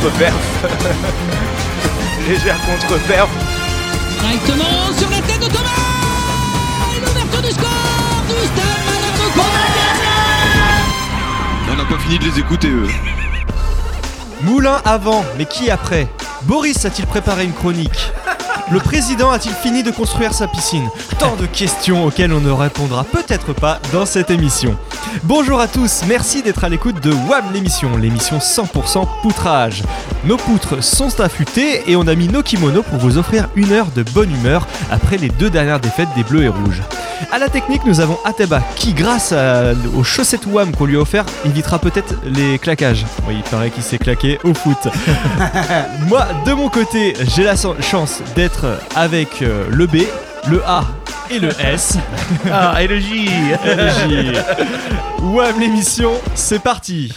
contre-perf. légère contre-perf. Directement sur la tête de Thomas Et l'ouverture du score du Stade On n'a pas fini de les écouter eux. Moulin avant, mais qui après? Boris a-t-il préparé une chronique? Le président a-t-il fini de construire sa piscine? Tant de questions auxquelles on ne répondra peut-être pas dans cette émission. Bonjour à tous, merci d'être à l'écoute de WAM l'émission, l'émission 100% poutrage. Nos poutres sont affûtées et on a mis nos kimonos pour vous offrir une heure de bonne humeur après les deux dernières défaites des Bleus et Rouges. À la technique, nous avons Ateba qui, grâce aux chaussettes WAM qu'on lui a offert, évitera peut-être les claquages. Oui, il paraît qu'il s'est claqué au foot. Moi, de mon côté, j'ai la chance d'être avec euh, le B, le A et le S. Ah, et le J Et le J. WAM l'émission, c'est parti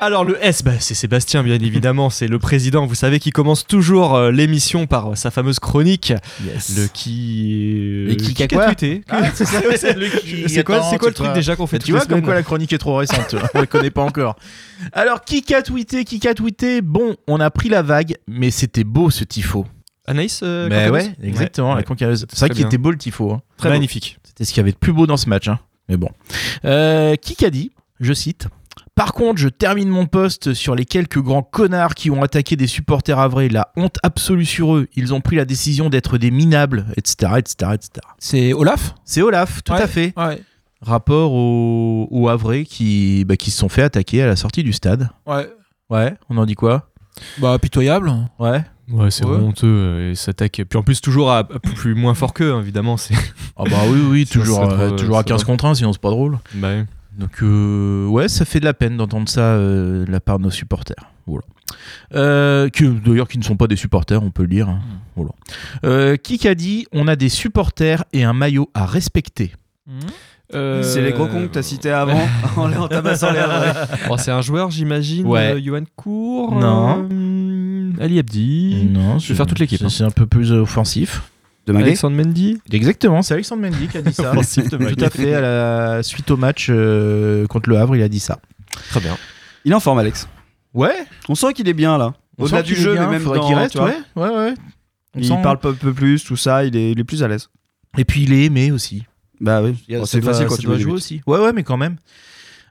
Alors le S, bah, c'est Sébastien bien évidemment, c'est le président, vous savez, qui commence toujours euh, l'émission par euh, sa fameuse chronique, le qui... Le qui a quoi tweeté. Ah, c'est quoi, le truc déjà qu'on fait tu vois comme quoi la chronique est trop récente, on la connaît pas encore. Alors, qui a tweeté, qui a tweeté? Bon, on a pris la vague, mais c'était beau ce tifo. Anaïs euh, mais ouais, exactement, Ouais, la. C'est vrai qu'il était beau le tifo. hein. Très magnifique. C'était ce qu'il y avait de plus beau dans ce match. hein. Mais bon. Euh, qui a dit, je cite, Par contre, je termine mon poste sur les quelques grands connards qui ont attaqué des supporters avrés. La honte absolue sur eux. Ils ont pris la décision d'être des minables, etc. etc., etc. C'est Olaf? C'est Olaf, tout Ouais. à fait. Ouais. Rapport aux, aux Havrais qui, bah, qui se sont fait attaquer à la sortie du stade. Ouais. Ouais, on en dit quoi? Bah, pitoyable. Ouais. Ouais, c'est Ouais. honteux, euh, et s'attaque. Puis en plus, toujours à, à plus moins fort qu'eux, hein, évidemment. Ah bah oui, oui, Ça, toujours, euh, toujours à c'est 15 trop- contre 1, sinon c'est pas drôle. Bah ouais. Donc euh, ouais, ça fait de la peine d'entendre ça euh, de la part de nos supporters. Voilà. Euh, d'ailleurs qui ne sont pas des supporters, on peut le dire. hein. Voilà. Euh, qui a dit on a des supporters et un maillot à respecter Euh, C'est les gros cons que t'as cités avant en, en tabassant les. Oh, c'est un joueur, j'imagine. Ouais. euh, Johan Cour. Non. euh, Ali Abdi. Non, je vais faire toute l'équipe, C'est hein. c'est un peu plus offensif. De Maguet Alexandre Mendy. Exactement, c'est Alexandre Mendy qui a dit ça. Tout à fait, à la suite au match euh, contre le Havre, il a dit ça. Très bien. Il est en forme, Alex. Ouais, On sent qu'il est bien là. on Au-delà du jeu, bien, mais même dans. qu'il reste, tu vois, ouais, ouais, ouais. On Il sent- parle un peu plus, tout ça, il est, il est plus à l'aise. Et puis il est aimé aussi. Bah oui, Il y a- Bon, ça c'est doit- facile quand tu des jouer aussi. Ouais, ouais, mais quand même.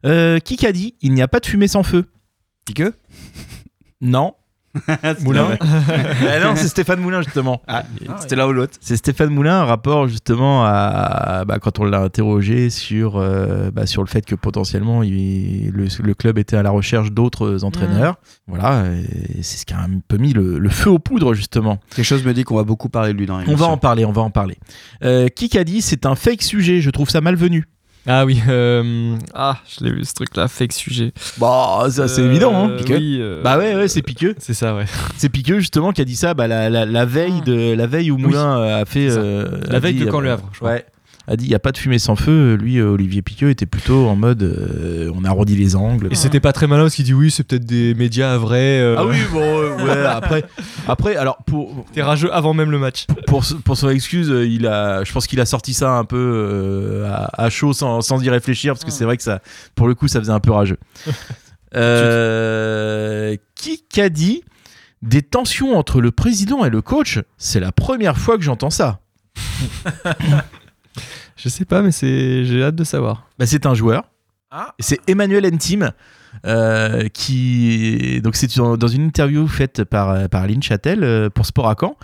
Euh, qui a dit il n'y a pas de fumée sans feu? Piqueux? Non. Moulin. Ah non, c'est Stéphane Moulin justement. C'était l'un ou l'autre. C'est Stéphane Moulin, un rapport justement à bah, quand on l'a interrogé sur, euh, bah, sur le fait que potentiellement il- le, le club était à la recherche d'autres entraîneurs. Voilà, c'est ce qui a un peu mis le, le feu aux poudres justement. Quelque chose me dit qu'on va beaucoup parler de lui dans On va en parler, on va en parler. Euh, qui a dit c'est un fake sujet, je trouve ça malvenu. Ah oui. euh, Ah, je l'ai vu ce truc-là, fake sujet. Bah, ça c'est Euh, évident. Hein. oui, euh, Bah ouais, ouais, c'est piqueux. C'est ça, ouais. C'est Piqueux justement qui a dit ça bah, la, la, la veille de la veille où Moulin a fait euh, La veille dit, de Caen Le Havre, je crois. ouais a dit il y a pas de fumée sans feu. Lui euh, Olivier Piqueux était plutôt en mode euh, on arrondit les angles. Et c'était pas très malin parce qu'il dit oui, c'est peut-être des médias vrais. euh, ah oui bon euh, ouais après après alors pour T'es rageux avant même le match. pour pour son excuse euh, il a je pense qu'il a sorti ça un peu euh, à, à chaud sans, sans y réfléchir parce que c'est vrai que ça pour le coup ça faisait un peu rageux. Euh, qui a dit des tensions entre le président et le coach c'est la première fois que j'entends ça Je sais pas, mais c'est j'ai hâte de savoir. Bah, c'est un joueur. Ah. C'est Emmanuel Entim. euh, qui donc c'est dans une interview faite par par Aline Châtel euh, pour Sport à Caen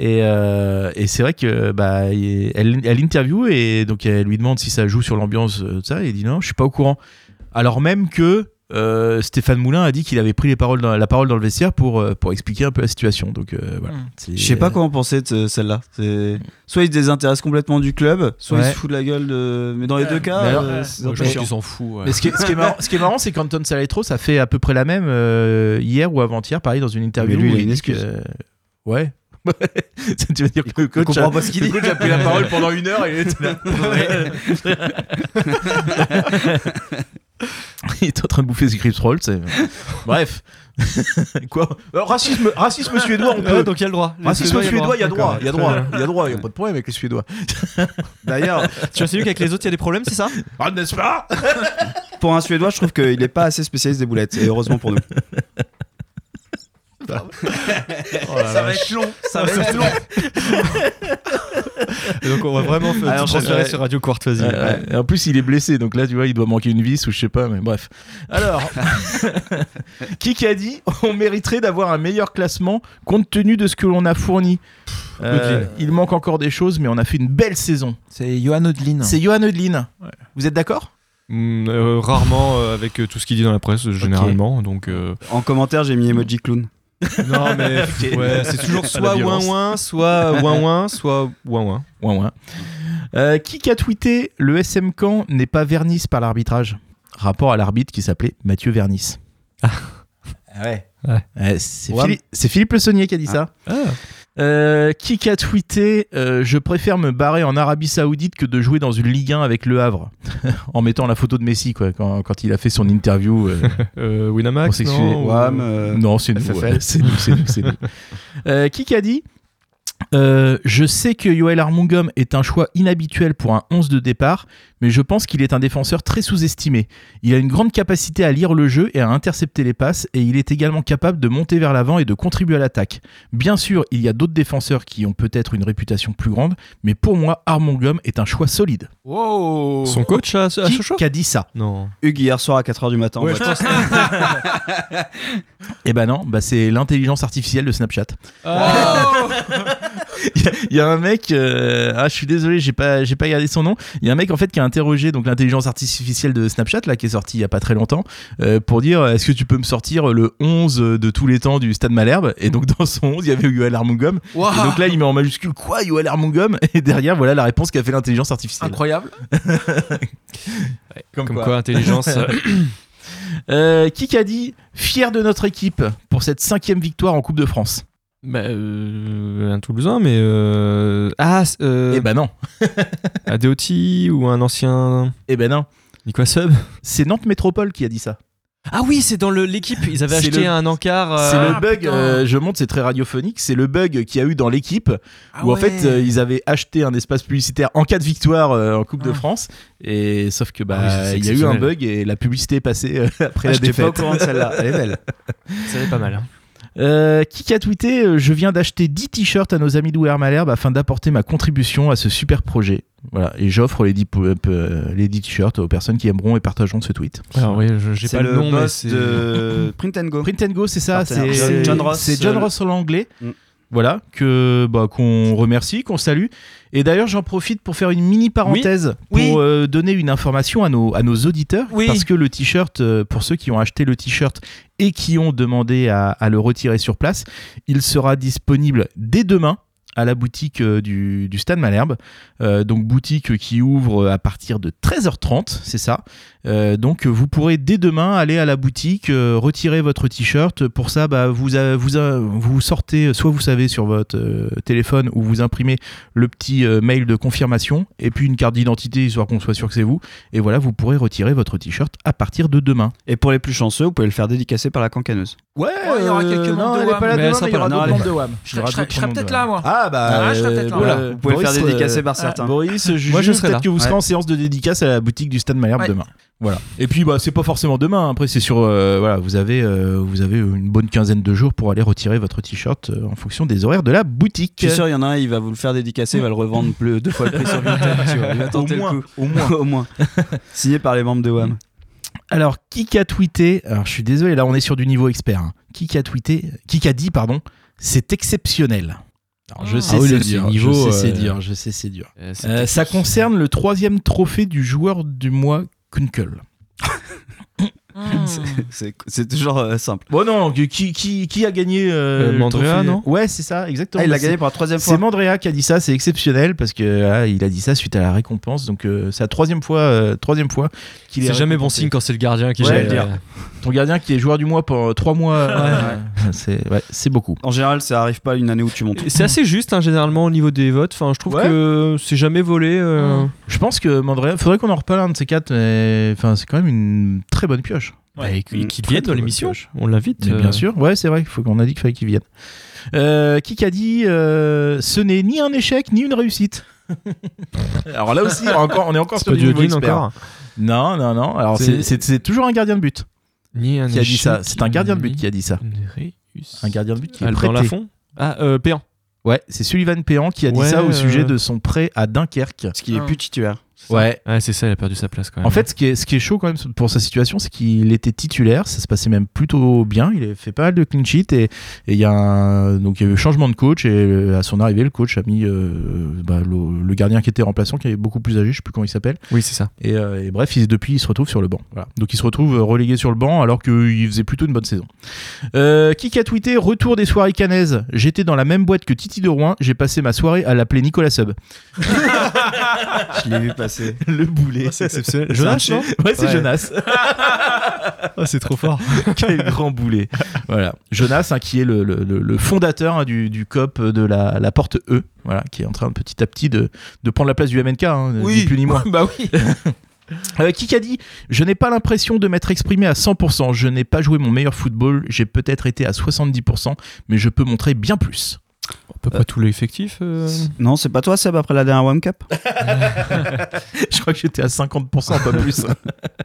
et, euh, et c'est vrai que bah elle, elle interview et donc elle lui demande si ça joue sur l'ambiance euh, tout ça et il dit non je suis pas au courant alors même que euh, Stéphane Moulin a dit qu'il avait pris les paroles dans, la parole dans le vestiaire pour euh, pour expliquer un peu la situation donc euh, voilà Mm. C'est- Je sais pas comment penser de ce- celle-là. Soit il se désintéresse complètement du club, soit il Ouais. se fout de la gueule de. Mais dans les deux cas, alors, euh, un je pense s'en fout. ouais. Mais ce qui est, ce qui est marrant, ce qui est marrant, c'est qu'Anton Saletro, ça fait à peu près la même euh, hier ou avant-hier, pareil, dans une interview. Mais lui, il où a une dit excuse. que- Ouais. tu veux dire que le coach, comprend a, pas ce qu'il le dit. coach a pris la parole pendant une heure et il était là. il est en train de bouffer ses Crips Rolls. c'est- Bref. Quoi Euh, racisme, racisme suédois, on peut. Ouais, donc il y a le droit. Les Racisme suédois, il y a droit, il y a droit, il y a droit, il y a pas de problème avec les Suédois. D'ailleurs, Tu as vu qu'avec les autres, il y a des problèmes, c'est ça Ah, n'est-ce pas pour un Suédois, je trouve qu'il est pas assez spécialiste des boulettes. Et heureusement pour nous. Oh Ça va être long, ça va être long. Donc on va vraiment faire Alors, transférer je- sur Radio. Ouais, ouais. Et en plus, il est blessé, donc là, tu vois, il doit manquer une vis ou je sais pas, mais bref. Alors, qui qui a dit on mériterait d'avoir un meilleur classement compte tenu de ce que l'on a fourni? Euh. Il manque encore des choses, mais on a fait une belle saison. C'est Johan Odlin. C'est Johan Odlin. Vous êtes d'accord? Mm, euh, rarement euh, avec euh, tout ce qu'il dit dans la presse, généralement. Donc, euh, En commentaire, j'ai mis emoji clown. non, mais ouais, c'est toujours soit ouin ouin, soit ouin ouin, soit ouin ouin. Ouais, ouais. Euh, qui a tweeté le SM Camp n'est pas Vernis par l'arbitrage? Rapport à l'arbitre qui s'appelait Mathieu Vernis. Ah ouais. Ouais. c'est. Philippe, c'est Philippe Le Saunier qui a dit ça. Euh, qui a tweeté euh, Je préfère me barrer en Arabie Saoudite que de jouer dans une Ligue 1 avec Le Havre. en mettant la photo de Messi, quoi, quand, quand il a fait son interview. euh, Euh, Winamax, non ou- Wam, euh, non, c'est nous. Ouais. C'est nous, c'est nous, c'est nous. Euh, qui a dit Euh, Je sais que Yoel Armungom est un choix inhabituel pour un 11 de départ, mais je pense qu'il est un défenseur très sous-estimé. Il a une grande capacité à lire le jeu et à intercepter les passes, et il est également capable de monter vers l'avant et de contribuer à l'attaque. Bien sûr, il y a d'autres défenseurs qui ont peut-être une réputation plus grande, mais pour moi, Armungom est un choix solide. Wow. Son coach à, à Qui, a dit ça? Non. Hugues hier soir à 4h du matin. Ouais, je pense- Eh ben non, bah c'est l'intelligence artificielle de Snapchat. Oh. Il y a- il y, a un mec, euh, ah je suis désolé, j'ai pas, j'ai pas gardé son nom. Il y a un mec en fait qui a interrogé donc l'intelligence artificielle de Snapchat là qui est sorti il y a pas très longtemps euh, pour dire est-ce que tu peux me sortir le 11 de tous les temps du Stade Malherbe? Et donc dans son 11 il y avait Yoel Armungom Wow. et donc là il met en majuscule quoi Yoel Armungom et derrière voilà la réponse qu'a fait l'intelligence artificielle. Incroyable. Comme, Comme quoi. quoi, intelligence. euh, Euh, qui a dit fier de notre équipe pour cette cinquième victoire en Coupe de France? Bah, euh, un Toulousain, mais. Euh... Ah, euh, Eh ben non, Adeoti ou un ancien. eh ben non, Nicolas Sub? C'est Nantes Métropole qui a dit ça. Ah oui, c'est dans le- l'équipe. Ils avaient C'est acheté le- un encart. euh, C'est Ah, le bug, putain. euh, je montre, c'est très radiophonique, c'est le bug qu'il y a eu dans l'équipe, Ah où en fait euh, ils avaient acheté un espace publicitaire en cas de victoire euh, en Coupe de Ah. France, et sauf que bah Ah oui, il y a eu un bug et la publicité est passée euh, après Ah, la J'étais pas au défaite. courant de celle-là. Elle est belle. Ça pas mal. hein. Euh, qui a tweeté euh, Je viens d'acheter 10 t-shirts à nos amis d'Ouer Malherbe afin d'apporter ma contribution à ce super projet. Voilà, et j'offre les 10 pou- euh, les 10 t-shirts aux personnes qui aimeront et partageront ce tweet. Alors oui, je- j'ai pas le, nom, mais c'est. de Print and Go. Print and Go, c'est ça, c'est John- Ross, c'est John Ross l'anglais. Mm. Voilà, que bah, qu'on remercie, qu'on salue. Et d'ailleurs, j'en profite pour faire une mini parenthèse Oui. pour euh, donner une information à nos, à nos auditeurs. Oui. Parce que le t-shirt, euh, pour ceux qui ont acheté le t-shirt et qui ont demandé à, à le retirer sur place, il sera disponible dès demain à la boutique euh, du, du Stade Malherbe. Donc boutique qui ouvre à partir de 13h30, c'est ça. Euh, donc vous pourrez dès demain aller à la boutique, euh, retirer votre t-shirt. Pour ça, bah, vous, a- vous, a- vous sortez, soit vous savez sur votre euh, téléphone ou vous imprimez le petit euh, mail de confirmation et puis une carte d'identité histoire qu'on soit sûr que c'est vous. Et voilà, vous pourrez retirer votre t-shirt à partir de demain. Et pour les plus chanceux, vous pouvez le faire dédicacer par la cancaneuse. Ouais, il y aura quelques membres non, de WAM. pas là Mais demain, mais il y aura d'autres membres de WAM. Je aura serai- d'autres je serai peut-être là, moi. Ah bah, Ah, je serai peut-être là. voilà. Vous pouvez le faire dédicacer euh, par certains. Boris, je Moi, je serai peut-être que vous serez en séance de dédicace à la boutique du Stade Malherbe demain. Voilà. Et puis bah c'est pas forcément demain. Après c'est sur euh, voilà vous avez euh, vous avez une bonne quinzaine de jours pour aller retirer votre t-shirt euh, en fonction des horaires de la boutique. Je suis sûr, il y en a un, il va vous le faire dédicacer, il va le revendre plus, deux fois le prix sur Vinted. tu vois. Il va tenter Au moins, le coup. au moins. Au moins. Signé par les membres de WAM. Alors qui a tweeté Alors je suis désolé là on est sur du niveau expert. hein. Qui a tweeté Qui a dit pardon C'est exceptionnel. Alors, je Ah sais oui, c'est dur. niveau, je sais c'est dur. Je sais c'est dur. Euh, c'est Euh, ça concerne le troisième trophée du joueur du mois Kunkel. C'est- C'est toujours euh, simple. Bon non, qui, qui, qui a gagné euh, Euh, le Mandrea, trophée non? Ouais, c'est ça, exactement. Ah, il Bah, a gagné c'est- pour la troisième C'est fois. Mandrea qui a dit ça, c'est exceptionnel parce que ah, il a dit ça suite à la récompense. Donc euh, c'est la troisième fois, euh, troisième fois qu'il est. C'est jamais bon signe quand c'est le gardien qui Ouais, gère. Ton gardien qui est joueur du mois pendant trois mois, c'est ouais, c'est beaucoup. En général, ça arrive pas une année où tu montes. C'est assez juste hein, généralement au niveau des votes. Enfin, je trouve Ouais. que c'est jamais volé. euh, Je pense que Mandrea, faudrait qu'on en reparle un de ces quatre, mais enfin c'est quand même une très bonne pioche. Bah, et qu'il Mm. qu'il Très, vienne très dans l'émission. On l'invite. Mais euh, Bien sûr, ouais, c'est vrai, il faut qu'on a dit qu'il fallait qu'il vienne. Euh, qui a dit euh, ce n'est ni un échec ni une réussite. Alors là aussi, encore, on est encore sur du niveau encore. Non, non, non. Alors C'est- toujours un gardien de but Ni un qui a dit ça. C'est un gardien de but qui a dit ça. Un gardien de but qui est Ah, dans prêté. la fond Ah, euh, Péan. Ouais, c'est Sullivan Péan qui a dit Ouais, ça au sujet euh, de son prêt à Dunkerque. Parce qu'il est plus titulaire. Ouais. Ouais, c'est ça, il a perdu sa place quand même. En fait, ce qui, est, ce qui est chaud quand même pour sa situation, c'est qu'il était titulaire, ça se passait même plutôt bien, il a fait pas mal de clean sheet et il y a un, donc il y a eu changement de coach et euh, à son arrivée, le coach a mis euh, bah, le, le gardien qui était remplaçant, qui est beaucoup plus âgé, je sais plus comment il s'appelle. oui, c'est ça. Et, euh, et bref, il, depuis, il se retrouve sur le banc. Voilà. Donc il se retrouve relégué sur le banc alors qu'il faisait plutôt une bonne saison. Euh, qui a tweeté Retour des soirées canaises. J'étais dans la même boîte que Titi de Rouen. J'ai passé ma soirée à l'appeler Nicolas Sub. Je l'ai vu le boulet. C'est exceptionnel. Jonas, non Ouais, c'est Ouais. Jonas. Ah, C'est trop fort. Quel grand boulet. Voilà. Jonas, hein, qui est le, le- le- le fondateur hein, du, du COP de la, la porte E. Voilà, qui est en train petit à petit de, de prendre la place du MNK, hein, ni plus ni moins. bah oui. Euh, qui a dit Je n'ai pas l'impression de m'être exprimé à 100%. Je n'ai pas joué mon meilleur football. J'ai peut-être été à 70%, mais je peux montrer bien plus. On peut pas tout l'effectif. euh, Non, c'est pas toi, Seb, après la dernière One Cup Je crois que j'étais à 50%, pas plus.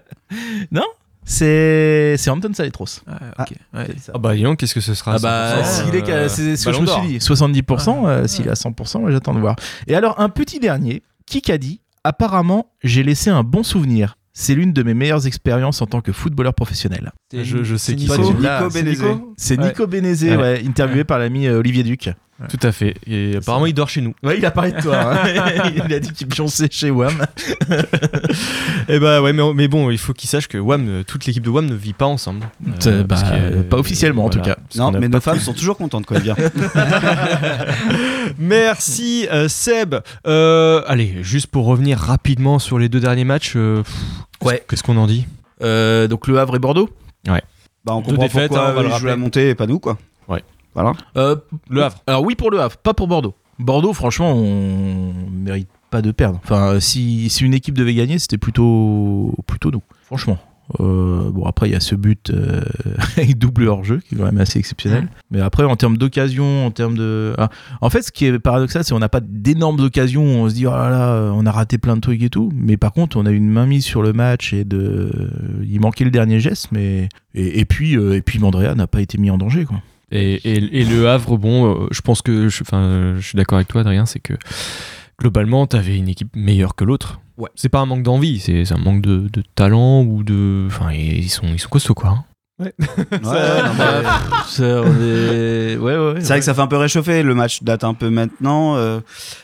non C'est c'est Anton Saletros. Ah, ok. Ouais. qui a dit ça. Ah bah dis donc, qu'est-ce que ce sera Ah bah, 100%, s'il est euh, c'est ce que je me suis dit. 70%, euh, s'il est à 100%, ouais, j'attends de voir. Et alors, un petit dernier, qui a dit Apparemment, j'ai laissé un bon souvenir. C'est l'une de mes meilleures expériences en tant que footballeur professionnel. Je, je sais qui Nico. c'est. Nico Là, c'est Benezé. C'est Ouais. Nico Benezé, Ouais. ouais, interviewé par l'ami euh, Olivier Duc. Tout à fait. Et apparemment, il dort chez nous. Ouais, il a parlé de toi. hein. il a dit qu'il pionçait chez WAM. Et bah ouais, mais, mais bon, il faut qu'il sache que WAM, euh, toute l'équipe de WAM ne vit pas ensemble. Euh, bah, que, pas officiellement, en tout cas. Non, mais nos femmes sont toujours contentes quand vient. Merci euh, Seb. Euh, allez, juste pour revenir rapidement sur les deux derniers matchs. euh, pff, Ouais. Qu'est-ce qu'on en dit? Euh, donc le Havre et Bordeaux? Bah, on comprend défaites, pourquoi hein, on va le la montée et pas nous, quoi. Ouais. Voilà. Euh, Le Havre. Alors oui pour le Havre, pas pour Bordeaux. Bordeaux, franchement, on mérite pas de perdre. Enfin, si, si une équipe devait gagner, c'était plutôt plutôt nous. Franchement. Euh, bon après il y a ce but euh, avec double hors jeu qui est quand même assez exceptionnel. Mais après en termes d'occasion, en termes de, ah, en fait ce qui est paradoxal c'est qu'on n'a pas d'énormes occasions. où On se dit oh là là, on a raté plein de trucs et tout. Mais par contre on a une main mise sur le match et de, il manquait le dernier geste. Mais et, et puis euh, et puis Mandrea n'a pas été mis en danger quoi. Et, et- et le Havre, bon, je pense que, je, enfin, je suis d'accord avec toi, Adrien, c'est que globalement, t'avais une équipe meilleure que l'autre. Ouais. C'est pas un manque d'envie, c'est un manque de, de talent ou de, enfin, ils sont, ils sont costauds quoi. hein. Ouais. C'est vrai que ça fait un peu réchauffer, le match date un peu maintenant. euh.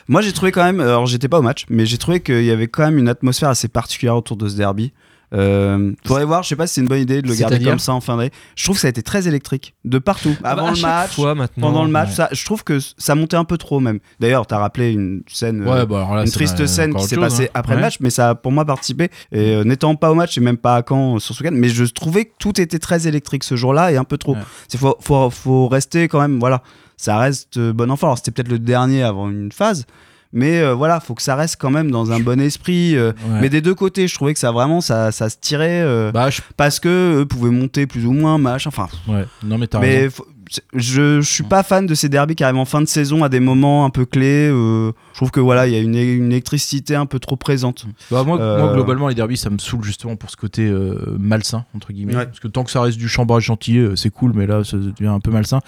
Moi j'ai trouvé quand même, alors j'étais pas au match, mais j'ai trouvé qu'il y avait quand même une atmosphère assez particulière autour de ce derby. Euh, faudrait voir, je sais pas si c'est une bonne idée de le garder comme ça en fin d'année. Je trouve que ça a été très électrique, de partout. Ah bah, Avant le match, fois pendant le match, ouais. ça, je trouve que ça montait un peu trop même. D'ailleurs, t'as rappelé une scène, euh, Ouais, bah là, une triste scène qui s'est passée hein. après le match, mais ça a pour moi participé. Et euh, n'étant pas au match et même pas à Caen euh, sur ce week-end, mais je trouvais que tout était très électrique ce jour-là et un peu trop. C'est faut, faut, faut rester quand même, voilà, ça reste euh, bon enfant. Alors c'était peut-être le dernier avant une phase, mais euh, voilà, faut que ça reste quand même dans un bon esprit. euh, Ouais. Mais des deux côtés, je trouvais que ça vraiment, ça, ça se tirait euh, Bah, je... parce que eux pouvaient monter plus ou moins, machin. Enfin, ouais. Non, mais t'as raison. mais faut- c'est- je, je suis pas fan de ces derbies qui arrivent en fin de saison à des moments un peu clés. je trouve que voilà, il y a une, une électricité un peu trop présente. Bah, moi, moi, globalement, les derbies, ça me saoule justement pour ce côté malsain, entre guillemets. Ouais. Parce que tant que ça reste du chambrage gentil, c'est cool, mais là, ça devient un peu malsain.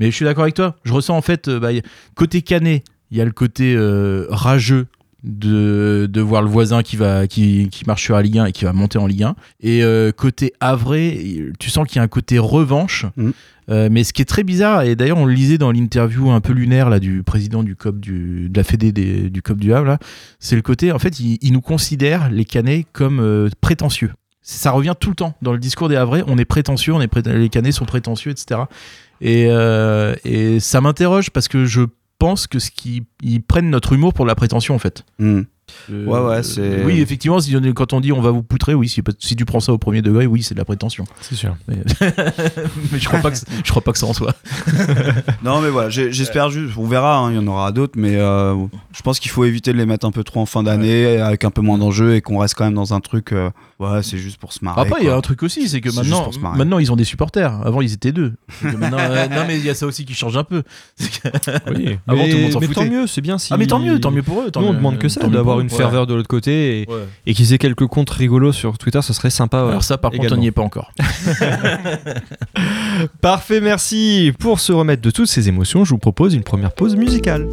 Mais je suis d'accord avec toi. Je ressens en fait, bah, côté canet, il y a le côté euh, rageux. De, de voir le voisin qui va qui, qui marche sur la Ligue 1 et qui va monter en Ligue 1 et euh, côté Avré tu sens qu'il y a un côté revanche Mhm. Euh, mais ce qui est très bizarre et d'ailleurs on le lisait dans l'interview un peu lunaire là du président du COP du, de la Fédé des- du COP du Havre c'est le côté, en fait, ils nous considèrent, les Canets, comme euh, prétentieux. ça revient tout le temps dans le discours des Havrais. On est prétentieux, on est pré- les Canets sont prétentieux, etc. Et, et ça m'interroge parce que je pense que ce qu'ils ils prennent notre humour pour la prétention en fait. Hmm. Euh, Ouais, ouais, c'est- Oui, effectivement, si on est- quand on dit on va vous poutrer, oui, si, si tu prends ça au premier degré, oui, c'est de la prétention. C'est sûr. Mais, mais je crois pas que je crois pas que ça en soit. Non, mais voilà, j'espère juste, on verra, hein, il y en aura d'autres, mais euh, je pense qu'il faut éviter de les mettre un peu trop en fin d'année, avec un peu moins d'enjeux et qu'on reste quand même dans un truc. euh, ouais, c'est juste pour se marrer. Après, il y a un truc aussi, c'est que maintenant, maintenant ils ont des supporters. Avant, ils étaient deux. Maintenant, euh, non, mais il y a ça aussi qui change un peu. C'est que- Oui. Avant, mais, tout le monde s'en mais foutait. tant mieux, c'est bien si. Ah, mais tant mieux, tant mieux pour eux. tant Nous, on mieux- demande que ça, d'avoir une ferveur de l'autre côté et, Ouais. et qu'ils aient quelques comptes rigolos sur Twitter, ça serait sympa. Alors ça, par contre, également. on n'y est pas encore. Parfait, merci. Pour se remettre de toutes ces émotions, je vous propose une première pause musicale.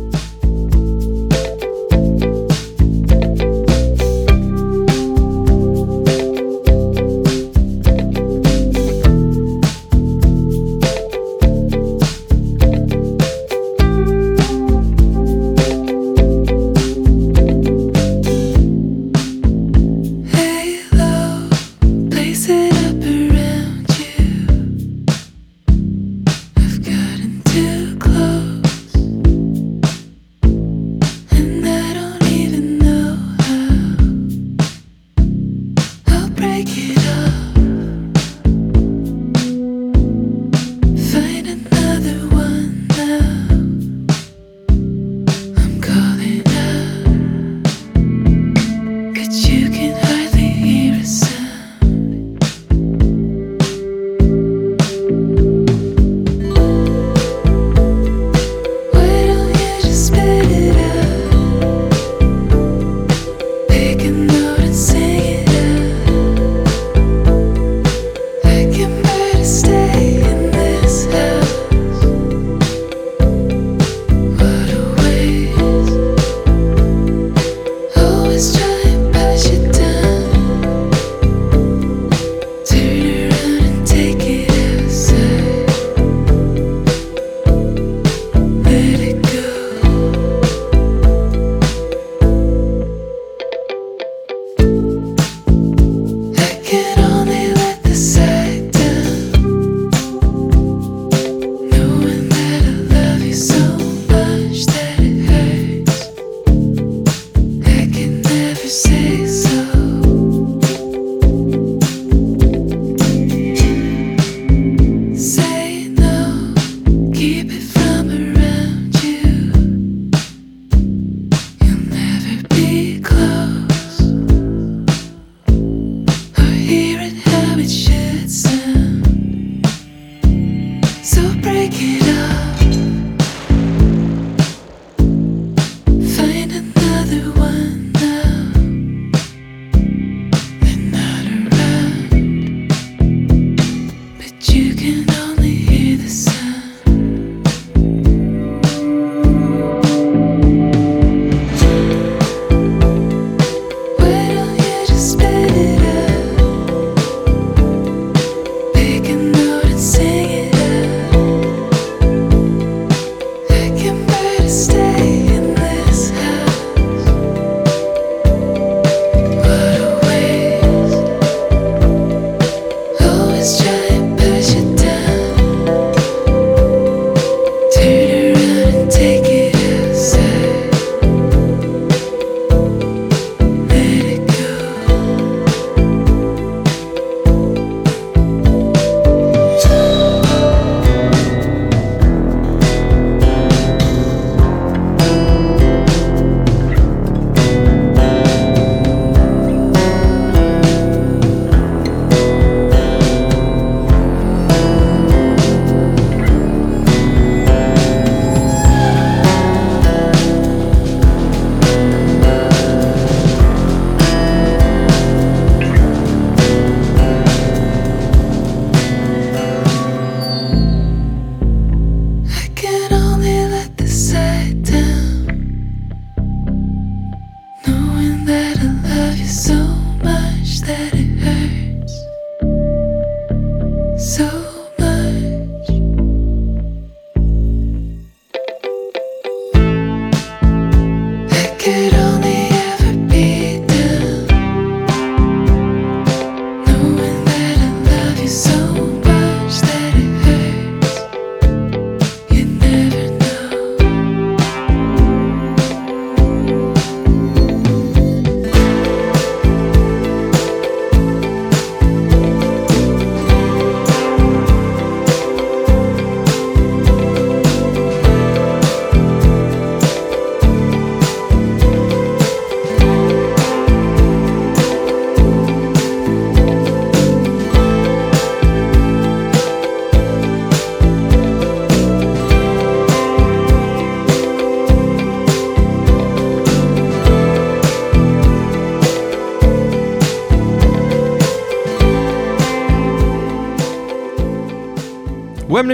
it up.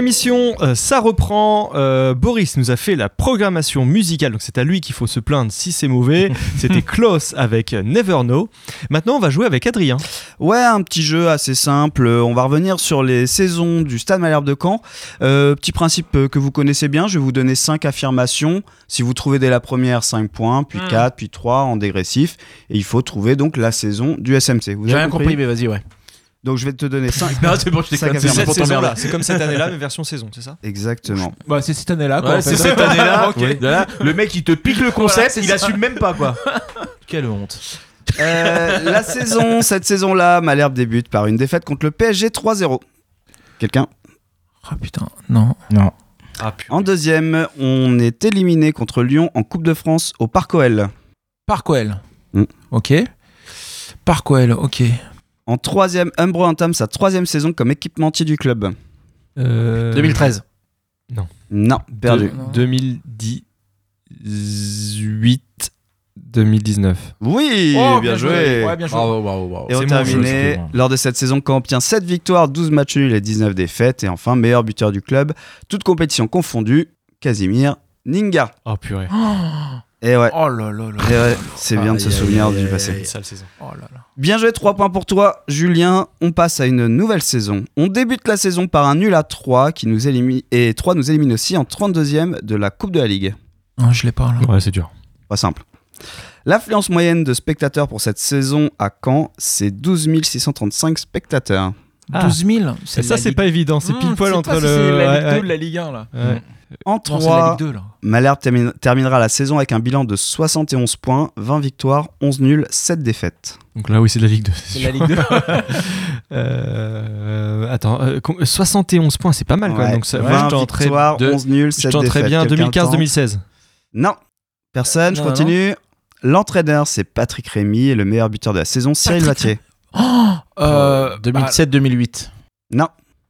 L'émission, euh, ça reprend. Euh, Boris nous a fait la programmation musicale, donc c'est à lui qu'il faut se plaindre si c'est mauvais. C'était Klaus avec Never Know. Maintenant, on va jouer avec Adrien. Ouais, un petit jeu assez simple. Euh, On va revenir sur les saisons du Stade Malherbe de Caen. Euh, petit principe que vous connaissez bien, je vais vous donner 5 affirmations. Si vous trouvez dès la première, 5 points, puis 4, puis 3 en dégressif. Et il faut trouver donc la saison du SMC. J'ai rien compris, mais vas-y, ouais. Donc je vais te donner 5. Non, c'est bon, je. C'est comme cette année-là, mais version saison, c'est ça? Exactement. Bah, c'est cette année-là, quoi. Ouais, c'est cette année-là. Ok. Oui. Là, le mec, il te pique le concept, c'est il ça. assume même pas, quoi. Quelle honte. Euh, la saison, cette saison-là, Malherbe débute par une défaite contre le PSG 3-0. Quelqu'un? Ah putain, non. Non. Ah, En deuxième, on est éliminé contre Lyon en Coupe de France au Parc OL. Parcoel. Hmm. Ok. Parcoel, ok. En troisième, Umbro entame sa troisième saison comme équipementier du club. Euh, 2013. Non, perdu. de- 2018, 2019. Oui, Oh, bien, joué. Ouais, bien joué. Bravo, bravo, bravo. Et on C'est mon jeu, lors de cette saison quand on obtient 7 victoires, 12 matchs nuls et 19 défaites. Et enfin, meilleur buteur du club, toute compétition confondue, Casimir Ninga. Oh purée. Et ouais, Oh là là là. et ouais, c'est bien de se souvenir du passé. aïe. Sale saison. Oh là là. Bien joué, 3 points pour toi, Julien. On passe à une nouvelle saison. On débute la saison par un nul à 3 qui nous élimine et 3 nous élimine aussi en 32e de la Coupe de la Ligue. Non, je l'ai pas là. Ouais, c'est dur. Pas simple. L'affluence moyenne de spectateurs pour cette saison à Caen, c'est 12 635 spectateurs. Ah. 12 000. Et ça, c'est pas évident. C'est Mmh, pile poil entre le. C'est la Ligue ouais, 2 ouais. de la Ligue 1 là. Ouais. En Non, c'est la 3, Ligue 2 là. Malherbe termine- terminera la saison avec un bilan de 71 points, 20 victoires, 11 nuls, 7 défaites. Donc là, oui, c'est de la Ligue 2. C'est la Ligue 2. Euh, attends, euh, com- 71 points, c'est pas mal quand. Ouais, Donc ça, 20 moi, je tenterais, victoires, de- 11 nuls, je 7 tenterais défaites. bien Quelqu'un tente 2015-2016. Non, personne, je Non, non, continue. L'entraîneur, c'est Patrick Rémy et le meilleur buteur de la saison, Cyril Patrick Vattier. Euh, 2007-2008. Non,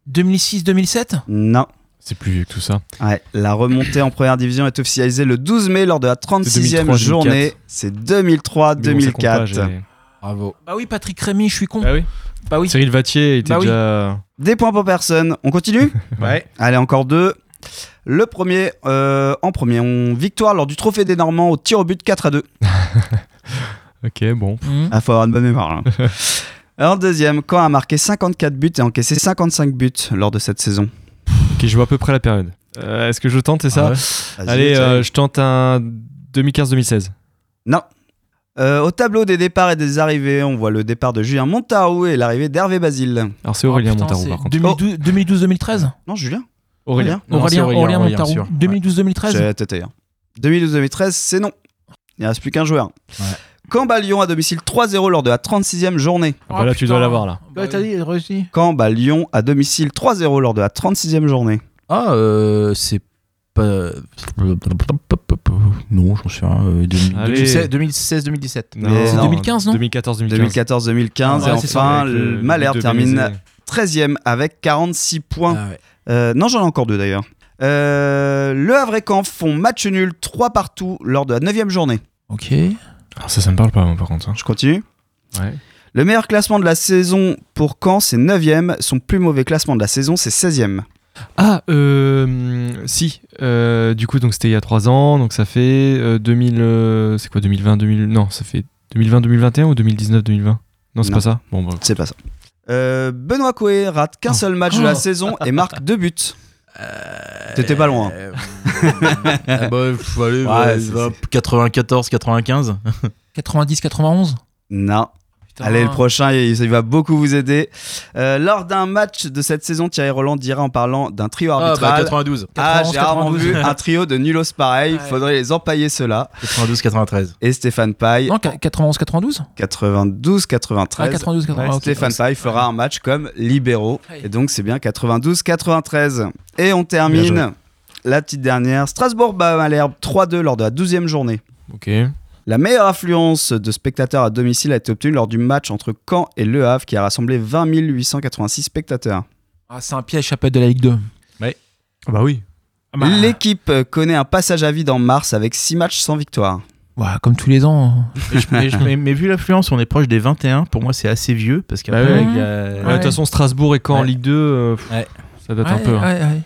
2006-2007 non. C'est plus vieux que tout ça. Ouais, la remontée en première division est officialisée le 12 mai lors de la 36e 2003, journée. C'est 2003-2004. Bravo. Bah oui, Patrick Rémy, je suis con. Ah oui Bah oui. Cyril Vattier était Bah oui. déjà. Des points pour personne. On continue Ouais. Allez, encore deux. Le premier, euh, en premier, on victoire lors du trophée des Normands au tir au but 4 à 2. Ok, bon. Mmh. Ah, faut avoir une bonne mémoire. là. en deuxième, Caen a marqué 54 buts et encaissé 55 buts lors de cette saison. Ok, je vois à peu près la période. Euh, Est-ce que je tente, c'est ça Ah ouais. Allez, euh, je tente un 2015-2016. Non. Euh, au tableau des départs et des arrivées, on voit le départ de Julien Montarou et l'arrivée d'Hervé Basile. Alors c'est Aurélien Oh, putain, Montarou c'est par contre. 2012 2012-2013 Non, Julien Aurélien. Aurélien, Aurélien, Aurélien Montarou. sûr. 2012-2013 J'ai têté. hein. 2012-2013, c'est non. Il ne reste plus qu'un joueur. Ouais. Lyon à domicile 3-0 lors de la 36e journée. Ah, bah là, tu dois l'avoir là. Bah, Ouais, t'as dit, réussi. Lyon à domicile 3-0 lors de la 36e journée. Ah, euh, c'est pas. Non, j'en sais rien. euh, 2000 Allez. 2016-2017. Non, Mais C'est non. 2015, non 2014-2015. 2014-2015 Ah, et ouais, c'est ça, enfin Avec le- le le Malherbe termine Bénézet. 13e avec 46 points. Ah ouais. Euh, non, j'en ai encore deux d'ailleurs. Euh, le Havre et Caen font match nul 3 partout lors de la 9e journée. Ok. Alors ça, ça me parle pas, moi, par contre. hein. Je continue. Ouais. Le meilleur classement de la saison pour Caen, c'est 9e. Son plus mauvais classement de la saison, c'est 16e. Ah, euh, si. Euh, du coup, donc c'était il y a 3 ans, donc ça fait euh, 2000. euh, c'est quoi 2020 2000 Non, ça fait 2020-2021 ou 2019-2020 Non, c'est Non. pas ça. Bon, bah, C'est pas ça. Euh, Benoît Coué rate qu'un Oh. seul match de la saison et marque deux buts. T'étais pas loin. Euh, ah bah, faut aller, Ouais, bah, c'est- bah, 94, 95. 90-91 Non. Putain. Allez, le prochain, il, il va beaucoup vous aider. Euh, lors d'un match de cette saison, Thierry Roland dira en parlant d'un trio Ah, bah, arbitral. 92. Ah, 91, j'ai rarement 92. vu un trio de nulos pareil. Ouais. Faudrait les empailler ceux-là. 92, 93. Et Stéphane Paille, Non, 91-92 92, Ah, 93. 92 Ouais, 93 Stéphane Paille fera un match comme libéraux. Ouais. Et donc, c'est bien 92-93. Et on termine la petite dernière. Strasbourg bat Malherbe 3-2 lors de la 12e journée. ok. La meilleure affluence de spectateurs à domicile a été obtenue lors du match entre Caen et Le Havre qui a rassemblé 20 886 spectateurs. Ah, c'est un piège, être de la Ligue 2. Ah bah oui. Bah, L'équipe connaît un passage à vide en mars avec 6 matchs sans victoire. ouais, comme tous les ans. hein. mais, je- mais je- mais- mais vu l'affluence, on est proche des 21. Pour moi, c'est assez vieux parce qu'après, Bah ouais. Ouais, De toute façon, Strasbourg et Caen en Ouais. Ligue 2, euh, pff, Ouais. Ça date Ouais, un peu. hein. ouais, ouais.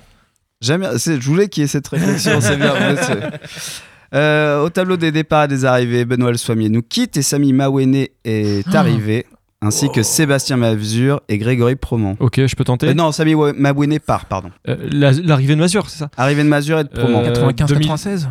J'aime bien, c'est- je voulais qu'il y ait cette réflexion, c'est bien. Euh, au tableau des départs et des arrivées, Benoît Le Soimier nous quitte et Samy Mawene est Ah. arrivé, ainsi que Sébastien Mazur et Grégory Promont. Ok, je peux tenter. Euh, non, Samy Wa- Mawene part, pardon. Euh, la- L'arrivée de Mazur, c'est ça? Arrivée de Mazur et de Promont. Euh, 95, 2000. 96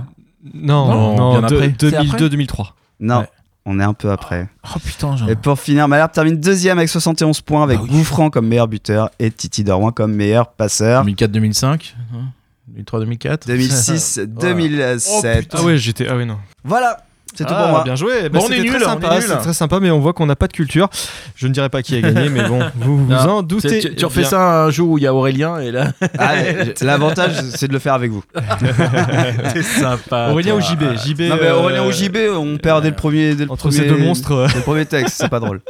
Non, Non, non, bien après. C'est après 2002-2003. non, ouais. on est un peu après. Oh putain, j'ai- Et pour finir, Malherbe termine deuxième avec 71 points, avec Ah oui. Gouffran comme meilleur buteur et Titi Dormois comme meilleur passeur. 2004-2005 hein 2003-2004 2006, 2007. Ah ouais, j'étais. Ah ouais, non. Voilà, c'est tout Ah, pour moi. Bien joué. Bon, on c'était est très nul, on sympa, est nul. C'est très sympa, mais on voit qu'on n'a pas de culture. Je ne dirais pas qui a gagné, mais bon, vous vous Non, en doutez. Tu, tu refais bien. ça un jour où il y a Aurélien et là Ah, L'avantage, c'est de le faire avec vous. c'est sympa. Aurélien ou. JB JB. non, mais euh, Aurélien ou JB, on perd dès le premier. Dès le Entre premier- ces deux monstres. euh, Le premier texte, c'est pas drôle.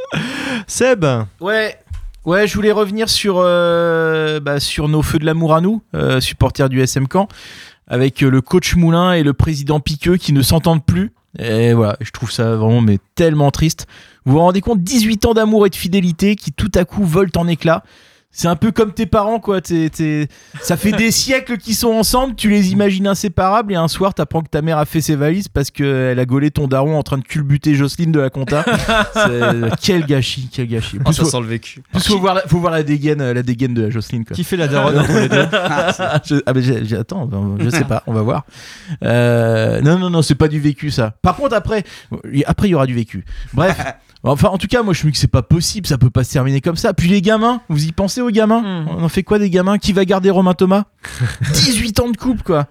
Seb. Ouais. Ouais, je voulais revenir sur, euh, bah, sur nos feux de l'amour à nous, euh, supporters du SM Camp, avec euh, le coach Moulin et le président Piqueux qui ne s'entendent plus. Et voilà, je trouve ça vraiment mais tellement triste. Vous vous rendez compte 18 ans d'amour et de fidélité qui tout à coup volent en éclats. C'est un peu comme tes parents, quoi. T'es- t'es- Ça fait des siècles qu'ils sont ensemble, tu les imagines inséparables, et un soir, t'apprends que ta mère a fait ses valises parce qu'elle a gaulé ton daron en train de culbuter Jocelyne de la compta. C'est- quel gâchis, quel gâchis. En plus, faut, sent le vécu. plus, faut voir, la, faut voir la dégaine, euh, la dégaine de la Jocelyne. Quoi. Qui fait la daronne entre les deux Je- ah, mais j'ai- j'ai- attends, ben, je sais pas, on va voir. Euh, non, non, non, c'est pas du vécu ça. Par contre, après, après il y aura du vécu. Bref. Enfin, en tout cas, moi je me dis que c'est pas possible, ça peut pas se terminer comme ça. Puis les gamins, vous y pensez aux gamins Hmm. On en fait quoi des gamins Qui va garder Romain Thomas 18 ans de couple, quoi.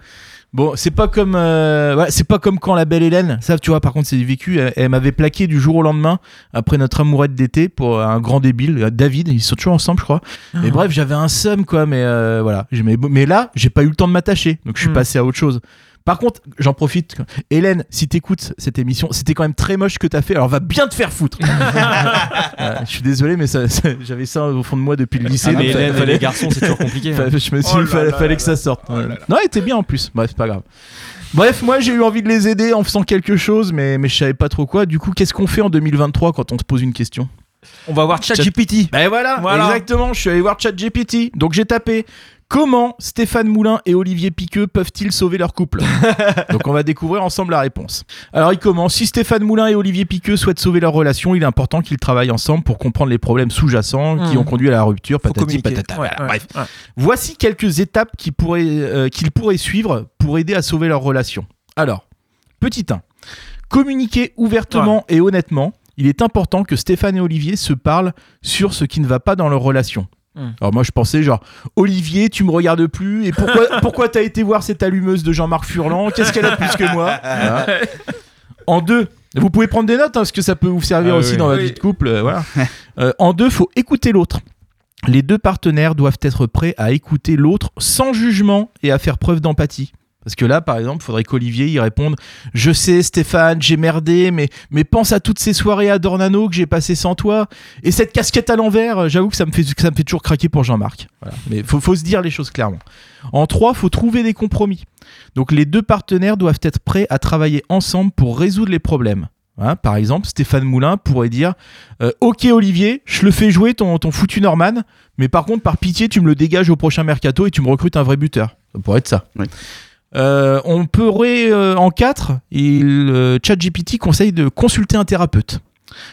Bon, c'est pas comme, euh, ouais, c'est pas comme quand la belle Hélène. Ça, tu vois, par contre, c'est vécu. Elle, elle m'avait plaqué du jour au lendemain après notre amourette d'été pour un grand débile, euh, David. Ils sont toujours ensemble, je crois. Mais bref, j'avais un seum, quoi. Mais euh, voilà. Mais là, j'ai pas eu le temps de m'attacher. Donc, je suis Hmm. passé à autre chose. Par contre, j'en profite. Hélène, si t'écoutes cette émission, c'était quand même très moche ce que t'as fait. Alors, va bien te faire foutre. Euh, je suis désolé, mais ça- ça- j'avais ça au fond de moi depuis le lycée. Ah, mais Hélène fallait- les garçons, c'est toujours compliqué. hein. Je me suis Oh dit, là fallait, là fallait là que ça sorte. Oh là là. Non, il était bien en plus. Bref, c'est pas grave. Bref, moi j'ai eu envie de les aider en faisant quelque chose, mais, mais je savais pas trop quoi. Du coup, qu'est-ce qu'on fait en 2023 quand on se pose une question? On va voir ChatGPT. Ben voilà, Voilà. exactement. Je suis allé voir ChatGPT. Donc j'ai tapé Comment Stéphane Moulin et Olivier Piqueux peuvent-ils sauver leur couple Donc on va découvrir ensemble la réponse. Alors il commence. Si Stéphane Moulin et Olivier Piqueux souhaitent sauver leur relation, il est important qu'ils travaillent ensemble pour comprendre les problèmes sous-jacents qui Mhm. ont conduit à la rupture. Faut Patati communiquer. patata. Ouais, Voilà, ouais, bref. ouais. Voici quelques étapes qui pourraient, euh, qu'ils pourraient suivre pour aider à sauver leur relation. Alors, petit 1. Communiquer ouvertement et honnêtement. Il est important que Stéphane et Olivier se parlent sur ce qui ne va pas dans leur relation. Hmm. Alors moi je pensais genre Olivier tu me regardes plus et pourquoi pourquoi t'as été voir cette allumeuse de Jean-Marc Furlan? Qu'est-ce qu'elle a de plus que moi? Voilà. En deux vous pouvez prendre des notes hein, parce que ça peut vous servir Ah aussi oui. dans la Oui. vie de couple euh, voilà. Euh, en deux faut écouter l'autre les deux partenaires doivent être prêts à écouter l'autre sans jugement et à faire preuve d'empathie. Parce que là, par exemple, il faudrait qu'Olivier y réponde Je sais, Stéphane, j'ai merdé, mais, mais pense à toutes ces soirées à Dornano que j'ai passées sans toi. Et cette casquette à l'envers, euh, j'avoue que ça me, fait, ça me fait toujours craquer pour Jean-Marc. Mais faut, faut se dire les choses clairement. En trois, faut trouver des compromis. Donc les deux partenaires doivent être prêts à travailler ensemble pour résoudre les problèmes. Hein, par exemple, Stéphane Moulin pourrait dire euh, Ok, Olivier, je le fais jouer ton, ton foutu Norman, mais par contre, par pitié, tu me le dégages au prochain mercato et tu me recrutes un vrai buteur. Ça pourrait être ça. Oui. Euh, on pourrait, euh, en 4, il, euh, ChatGPT conseille de consulter un thérapeute.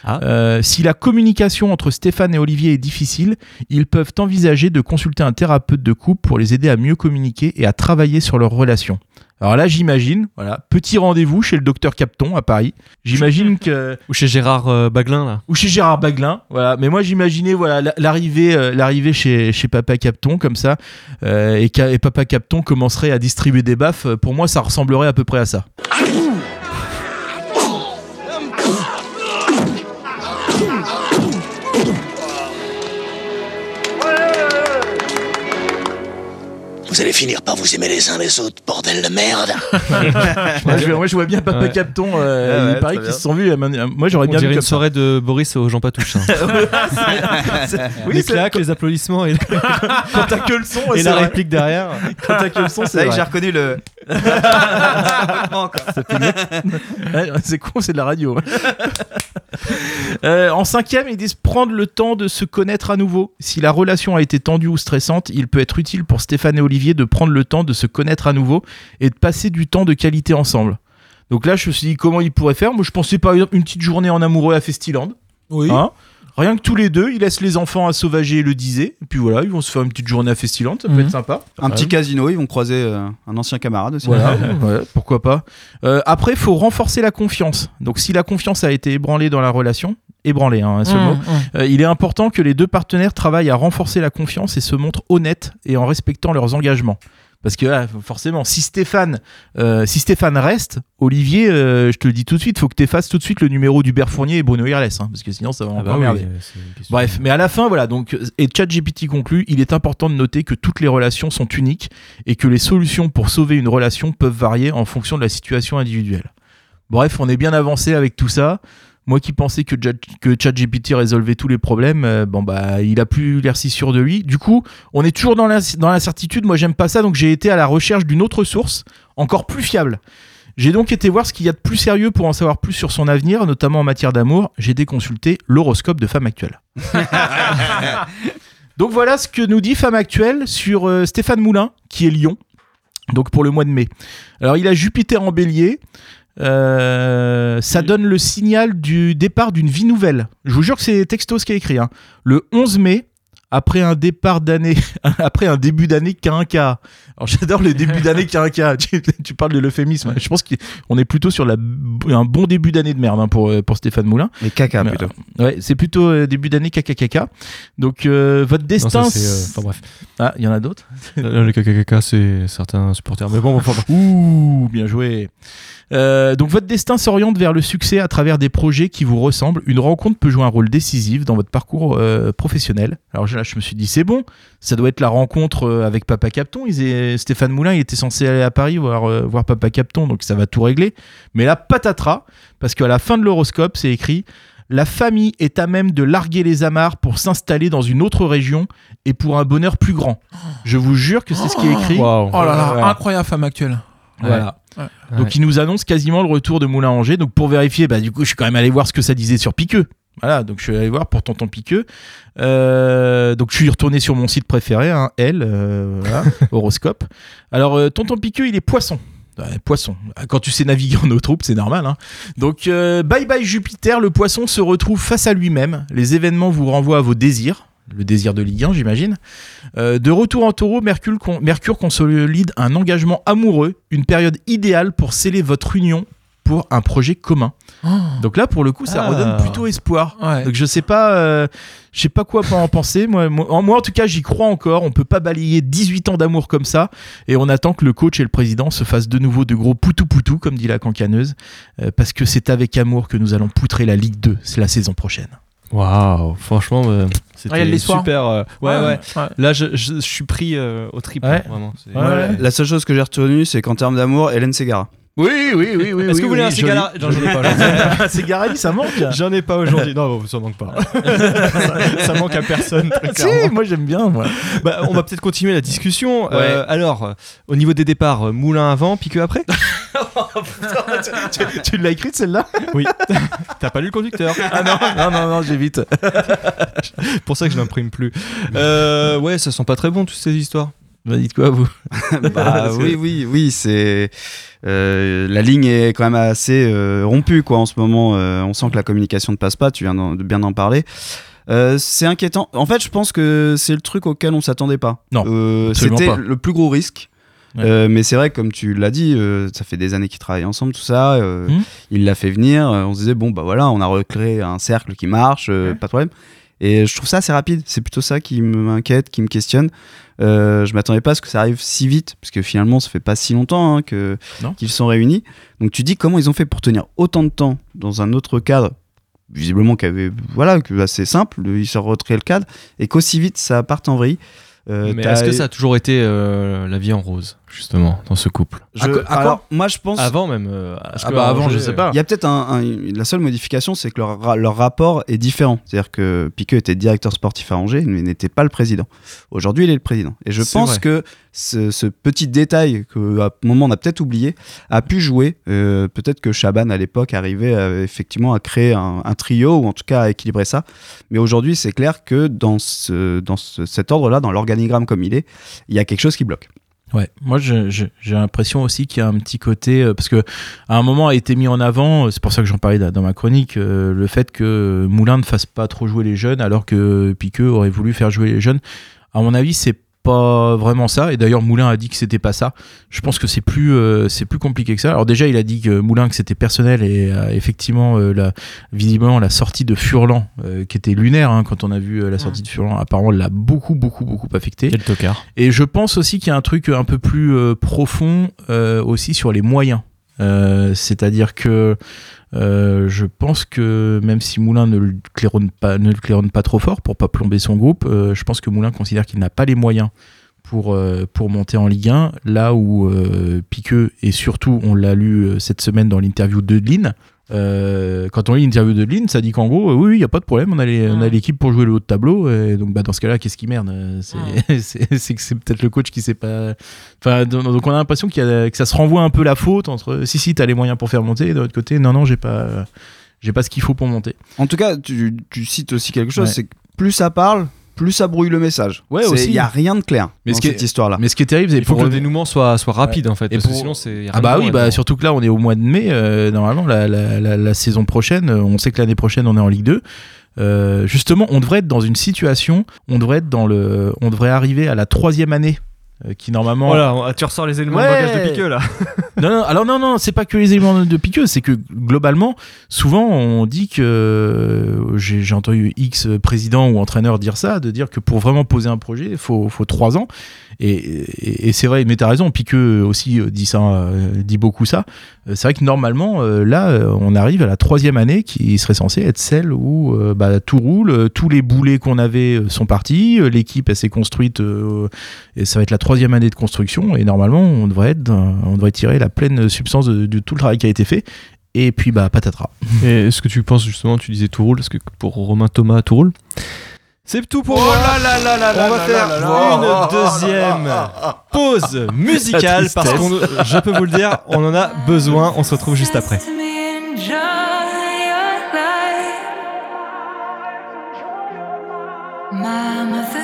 Ah. Euh, si la communication entre Stéphane et Olivier est difficile, ils peuvent envisager de consulter un thérapeute de couple pour les aider à mieux communiquer et à travailler sur leur relation. Alors là, j'imagine, voilà, petit rendez-vous chez le docteur Capton à Paris. J'imagine que Ou chez Gérard euh, Baglin, là. ou chez Gérard Baglin, voilà. Mais moi, j'imaginais voilà la- l'arrivée, euh, l'arrivée chez, chez Papa Capton comme ça, euh, et, Papa Capton commencerait à distribuer des baffes. Pour moi, ça ressemblerait à peu près à ça. Vous allez finir par vous aimer les uns les autres, bordel de merde. moi, je, moi, je vois bien Papa Ouais. Capton. euh, Ouais, ouais, il paraît très qu'ils se sont vus. euh, Moi, j'aurais bien vu une soirée de Boris aux Jean Patouche. hein. Oui, les claques, les applaudissements et, quand t'as que le son, et c'est la vrai. réplique derrière. Quand t'as que le son, C'est j'ai reconnu le. C'est con, c'est de la radio. Euh, en cinquième, ils disent prendre le temps de se connaître à nouveau. Si la relation a été tendue ou stressante, il peut être utile pour Stéphane et Olivier de prendre le temps de se connaître à nouveau et de passer du temps de qualité ensemble. Donc là, je me suis dit comment ils pourraient faire? Moi, je pensais par exemple une petite journée en amoureux à Festiland. Oui. Hein? Rien que tous les deux, ils laissent les enfants à sauvager le disait. Et puis voilà, ils vont se faire une petite journée à Festiland, ça peut Mhm. être sympa. Un petit casino, ils vont croiser euh, un ancien camarade aussi. Voilà, ouais, pourquoi pas. Euh, après, il faut renforcer la confiance. Donc, si la confiance a été ébranlée dans la relation, ébranlée, hein, un seul Mmh, mot, mmh. euh, il est important que les deux partenaires travaillent à renforcer la confiance et se montrent honnêtes et en respectant leurs engagements. Parce que ah, forcément, si Stéphane, euh, si Stéphane reste, Olivier, euh, je te le dis tout de suite, faut que tu effaces tout de suite le numéro d'Hubert Fournier et Bruno Irles, hein, parce que sinon ça va Ah encore bah oui, merder. euh. Bref, mais à la fin, voilà, donc, et ChatGPT conclut, il est important de noter que toutes les relations sont uniques et que les solutions pour sauver une relation peuvent varier en fonction de la situation individuelle. Bref, on est bien avancé avec tout ça. Moi qui pensais que, que ChatGPT résolvait tous les problèmes, euh, bon bah il a plus l'air si sûr de lui. Du coup, on est toujours dans l'incertitude. Moi j'aime pas ça, donc j'ai été à la recherche d'une autre source, encore plus fiable. J'ai donc été voir ce qu'il y a de plus sérieux pour en savoir plus sur son avenir, notamment en matière d'amour. J'ai déconsulté l'horoscope de femme actuelle. donc voilà ce que nous dit femme actuelle sur euh, Stéphane Moulin, qui est Lion, donc pour le mois de mai. Alors il a Jupiter en bélier. Euh, ça donne le signal du départ d'une vie nouvelle. Je vous jure que c'est Textos qui a écrit. hein. Le 11 mai, après un départ d'année, après un début d'année quinquat. Alors j'adore le début d'année quinquat. Tu, tu parles de l'euphémisme. Je pense qu'on est plutôt sur la, un bon début d'année de merde hein, pour, euh, pour Stéphane Moulin. Mais caca plutôt. Ouais, c'est plutôt euh, début d'année caca Donc euh, votre Non, destin. ça, euh, Enfin bref. Ah, il y en a d'autres? Euh, Le KKK, c'est certains supporters. Mais bon, enfin. Ouh, bien joué. Euh, donc votre destin s'oriente vers le succès à travers des projets qui vous ressemblent. Une rencontre peut jouer un rôle décisif dans votre parcours euh, professionnel. Alors je me suis dit, c'est bon, ça doit être la rencontre euh, avec Papa Capton. Ils Stéphane Moulin, il était censé aller à Paris voir, euh, voir Papa Capton, donc ça va tout régler. Mais là, patatras, parce qu'à la fin de l'horoscope, c'est écrit La famille est à même de larguer les amarres pour s'installer dans une autre région et pour un bonheur plus grand. Je vous jure que c'est ce qui est écrit. Oh là là, incroyable femme actuelle. Voilà. Ouais. Donc Ouais. il nous annonce quasiment le retour de Moulin Angers. Donc pour vérifier, bah du coup je suis quand même allé voir ce que ça disait sur Piqueux. Voilà, donc je suis allé voir pour Tonton Piqueux. Euh, donc je suis retourné sur mon site préféré, hein, elle, euh, voilà, horoscope. Alors euh, Tonton Piqueux, il est poisson. Ouais, poisson. Quand tu sais naviguer en eau troupe, c'est normal. hein. Donc bye bye Jupiter, le poisson se retrouve face à lui-même. Les événements vous renvoient à vos désirs. Le désir de Ligue 1, j'imagine. De retour en taureau, Mercure, con- Mercure consolide un engagement amoureux, une période idéale pour sceller votre union pour un projet commun. Donc là, pour le coup, ça Ah. redonne plutôt espoir. Ouais. Donc je sais pas, euh, je sais pas quoi en penser. Moi, moi, en- moi, en tout cas, j'y crois encore. On peut pas balayer 18 ans d'amour comme ça, et on attend que le coach et le président se fassent de nouveau de gros poutou poutou, comme dit la cancaneuse, euh, parce que c'est avec amour que nous allons poutrer la Ligue 2. C'est la saison prochaine. Waouh, franchement, euh, c'était de l'espoir. super. euh, ouais, ouais, ouais. Là, je, je- je suis pris euh, au trip. Ouais. Vraiment. c'est- Ouais, ouais. La seule chose que j'ai retenue, c'est qu'en termes d'amour, Hélène Ségara. Oui, oui, oui, oui. Est-ce que vous voulez un cigare Non, j'en ai pas. aujourd'hui. Cigara, ça manque. J'en ai pas aujourd'hui. Non, bon, ça manque pas. ça, ça manque à personne. Très Si, moi j'aime bien. Moi. Bah, on va peut-être continuer la discussion. Euh, alors, euh, au niveau des départs, euh, Moulin avant, Piqueux après tu tu l'as écrite celle-là Oui. T'as pas lu le conducteur Ah non, non, non, non j'évite. Pour ça que je l'imprime plus. Euh, ouais, ça sent pas très bon toutes ces histoires. Bah, dites quoi, vous bah oui, oui, oui, c'est euh, la ligne est quand même assez euh, rompue quoi en ce moment. euh, on sent que la communication ne passe pas. Tu viens de bien d'en parler. C'est inquiétant. En fait, je pense que c'est le truc auquel on s'attendait pas. Non, c'était le plus gros risque. Ouais. Euh, mais c'est vrai, comme tu l'as dit, euh, ça fait des années qu'ils travaillent ensemble, tout ça. euh, Mhm. Il l'a fait venir. on se disait bon bah voilà, on a recréé un cercle qui marche, pas de problème. Et je trouve ça assez rapide. C'est plutôt ça qui m'inquiète, qui me questionne. Euh, je m'attendais pas à ce que ça arrive si vite, parce que finalement, ça fait pas si longtemps hein, que qu'ils sont réunis. Donc tu dis comment ils ont fait pour tenir autant de temps dans un autre cadre, visiblement qui avait voilà, assez simple. Ils se recréent le cadre et qu'aussi vite ça parte en vrille. Euh, Mais est-ce que ça a toujours été euh, la vie en rose? Justement, dans ce couple. Je- À quoi- à quoi alors, moi, je pense. Avant même. euh, Ah bah avant, je sais pas. Il y a peut-être un, un- la seule modification, c'est que leur, leur rapport est différent. C'est-à-dire que Piqueux était directeur sportif à Angers, mais n'était pas le président. Aujourd'hui, il est le président. Et je pense vrai. que ce, ce petit détail que à un moment on a peut-être oublié a pu jouer. Euh, peut-être que Chaban à l'époque arrivait euh, effectivement à créer un, un trio ou en tout cas à équilibrer ça. Mais aujourd'hui, c'est clair que dans, ce, dans ce- cet ordre-là, dans l'organigramme comme il est, il y a quelque chose qui bloque. Ouais, moi j'ai l'impression aussi qu'il y a un petit côté euh, parce que à un moment a été mis en avant, euh, c'est pour ça que j'en parlais da- dans ma chronique, euh, le fait que Moulin ne fasse pas trop jouer les jeunes alors que Piqueux aurait voulu faire jouer les jeunes. À mon avis, c'est pas vraiment ça et d'ailleurs Moulin a dit que c'était pas ça. Je pense que c'est plus euh, c'est plus compliqué que ça. Alors déjà, il a dit que Moulin que c'était personnel et euh, effectivement euh, la visiblement la sortie de Furlan qui était lunaire hein, quand on a vu la sortie de Furlan, apparemment l'a beaucoup beaucoup beaucoup affecté. Quel tocard. Et je pense aussi qu'il y a un truc un peu plus profond aussi sur les moyens. Euh, C'est-à-dire que euh, je pense que même si Moulin ne le claironne pas, trop fort pour pas plomber son groupe, euh, je pense que Moulin considère qu'il n'a pas les moyens pour, monter en Ligue 1, là où Piqueux, et surtout on l'a lu cette semaine dans l'interview de euh, quand on lit l'interview de Lynn, ça dit qu'en gros, euh, oui, il n'y a pas de problème, on a l'équipe pour jouer le haut de tableau, et donc bah, dans ce cas-là, qu'est-ce qui merde Euh, C'est que c'est peut-être le coach qui sait pas. Enfin, donc on a l'impression que ça se renvoie un peu la faute entre si, si, t'as les moyens pour faire monter, et de l'autre côté, non, non, j'ai pas, j'ai pas ce qu'il faut pour monter. En tout cas, tu, tu cites aussi quelque chose, Ouais. c'est que plus ça parle, plus ça brouille le message. Ouais, aussi. Il n'y a rien de clair Mais dans ce qui est- cette histoire-là. Mais ce qui est terrible, c'est Il faut que le dénouement soit, soit rapide en fait. Et parce que pour- sinon, c'est. Ah bah oui, bah surtout que là on est au mois de mai, euh, normalement la, la, la, la saison prochaine, euh, on sait que l'année prochaine on est en Ligue 2. Euh, justement, on devrait être dans une situation, on devrait être dans le, on devrait arriver à la troisième année, euh, qui normalement. Voilà, tu ressors les éléments Ouais. de langage de Piqueux là. Non, non, alors non, non, c'est pas que les éléments de piqueux, c'est que globalement, souvent on dit que euh, j'ai entendu X président ou entraîneur dire ça, de dire que pour vraiment poser un projet, il faut, faut trois ans. Et, et- et c'est vrai, mais t'as raison, Piqueux aussi euh, dit ça, dit beaucoup ça. Euh, C'est vrai que normalement, euh, là, euh, on arrive à la troisième année qui serait censée être celle où bah, tout roule, tous les boulets qu'on avait sont partis, l'équipe s'est construite et ça va être la troisième année de construction et normalement on devrait tirer la pleine substance de, de tout le travail qui a été fait. Et puis bah patatras. Et est-ce que tu penses justement, tu disais tout roule, parce que pour Romain Thomas, tout roule? C'est tout pour moi. On va faire une deuxième pause musicale parce qu'on, je peux vous le dire, on en a besoin. On se retrouve juste après. My mother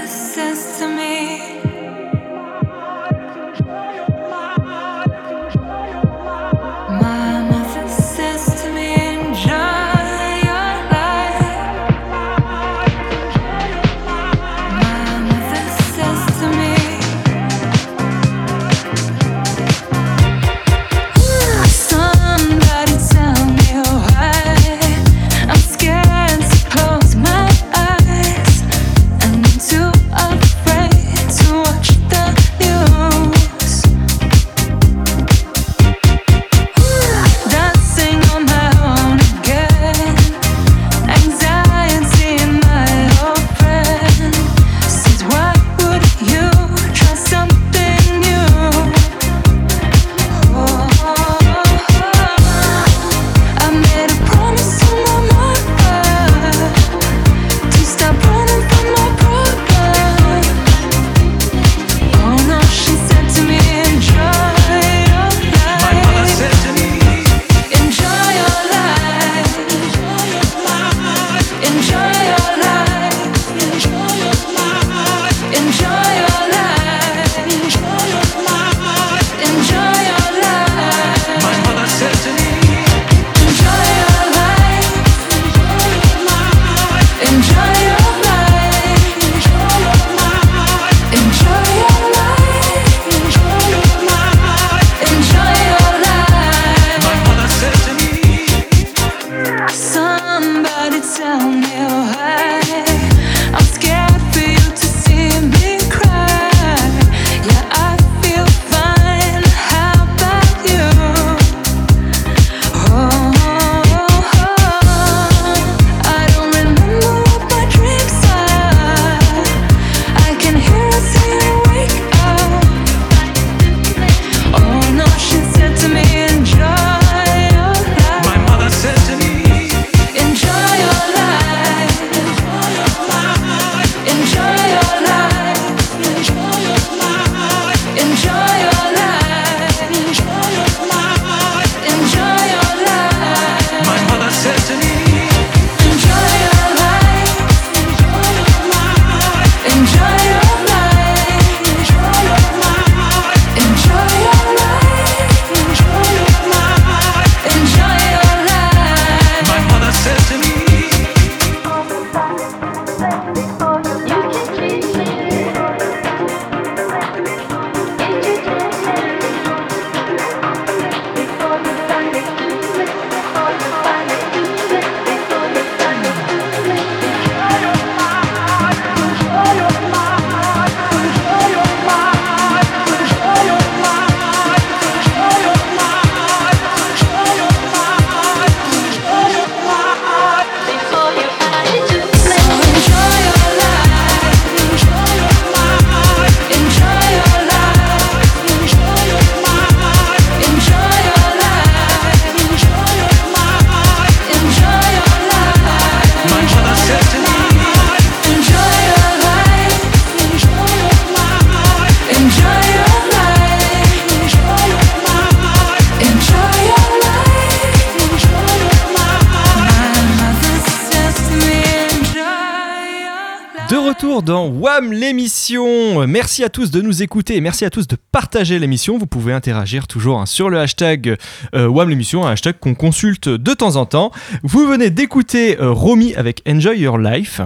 l'émission. Merci à tous de nous écouter et merci à tous de partager l'émission. Vous pouvez interagir toujours hein, sur le hashtag euh, WAM l'émission, un hashtag qu'on consulte de temps en temps. Vous venez d'écouter euh, Romy avec Enjoy Your Life.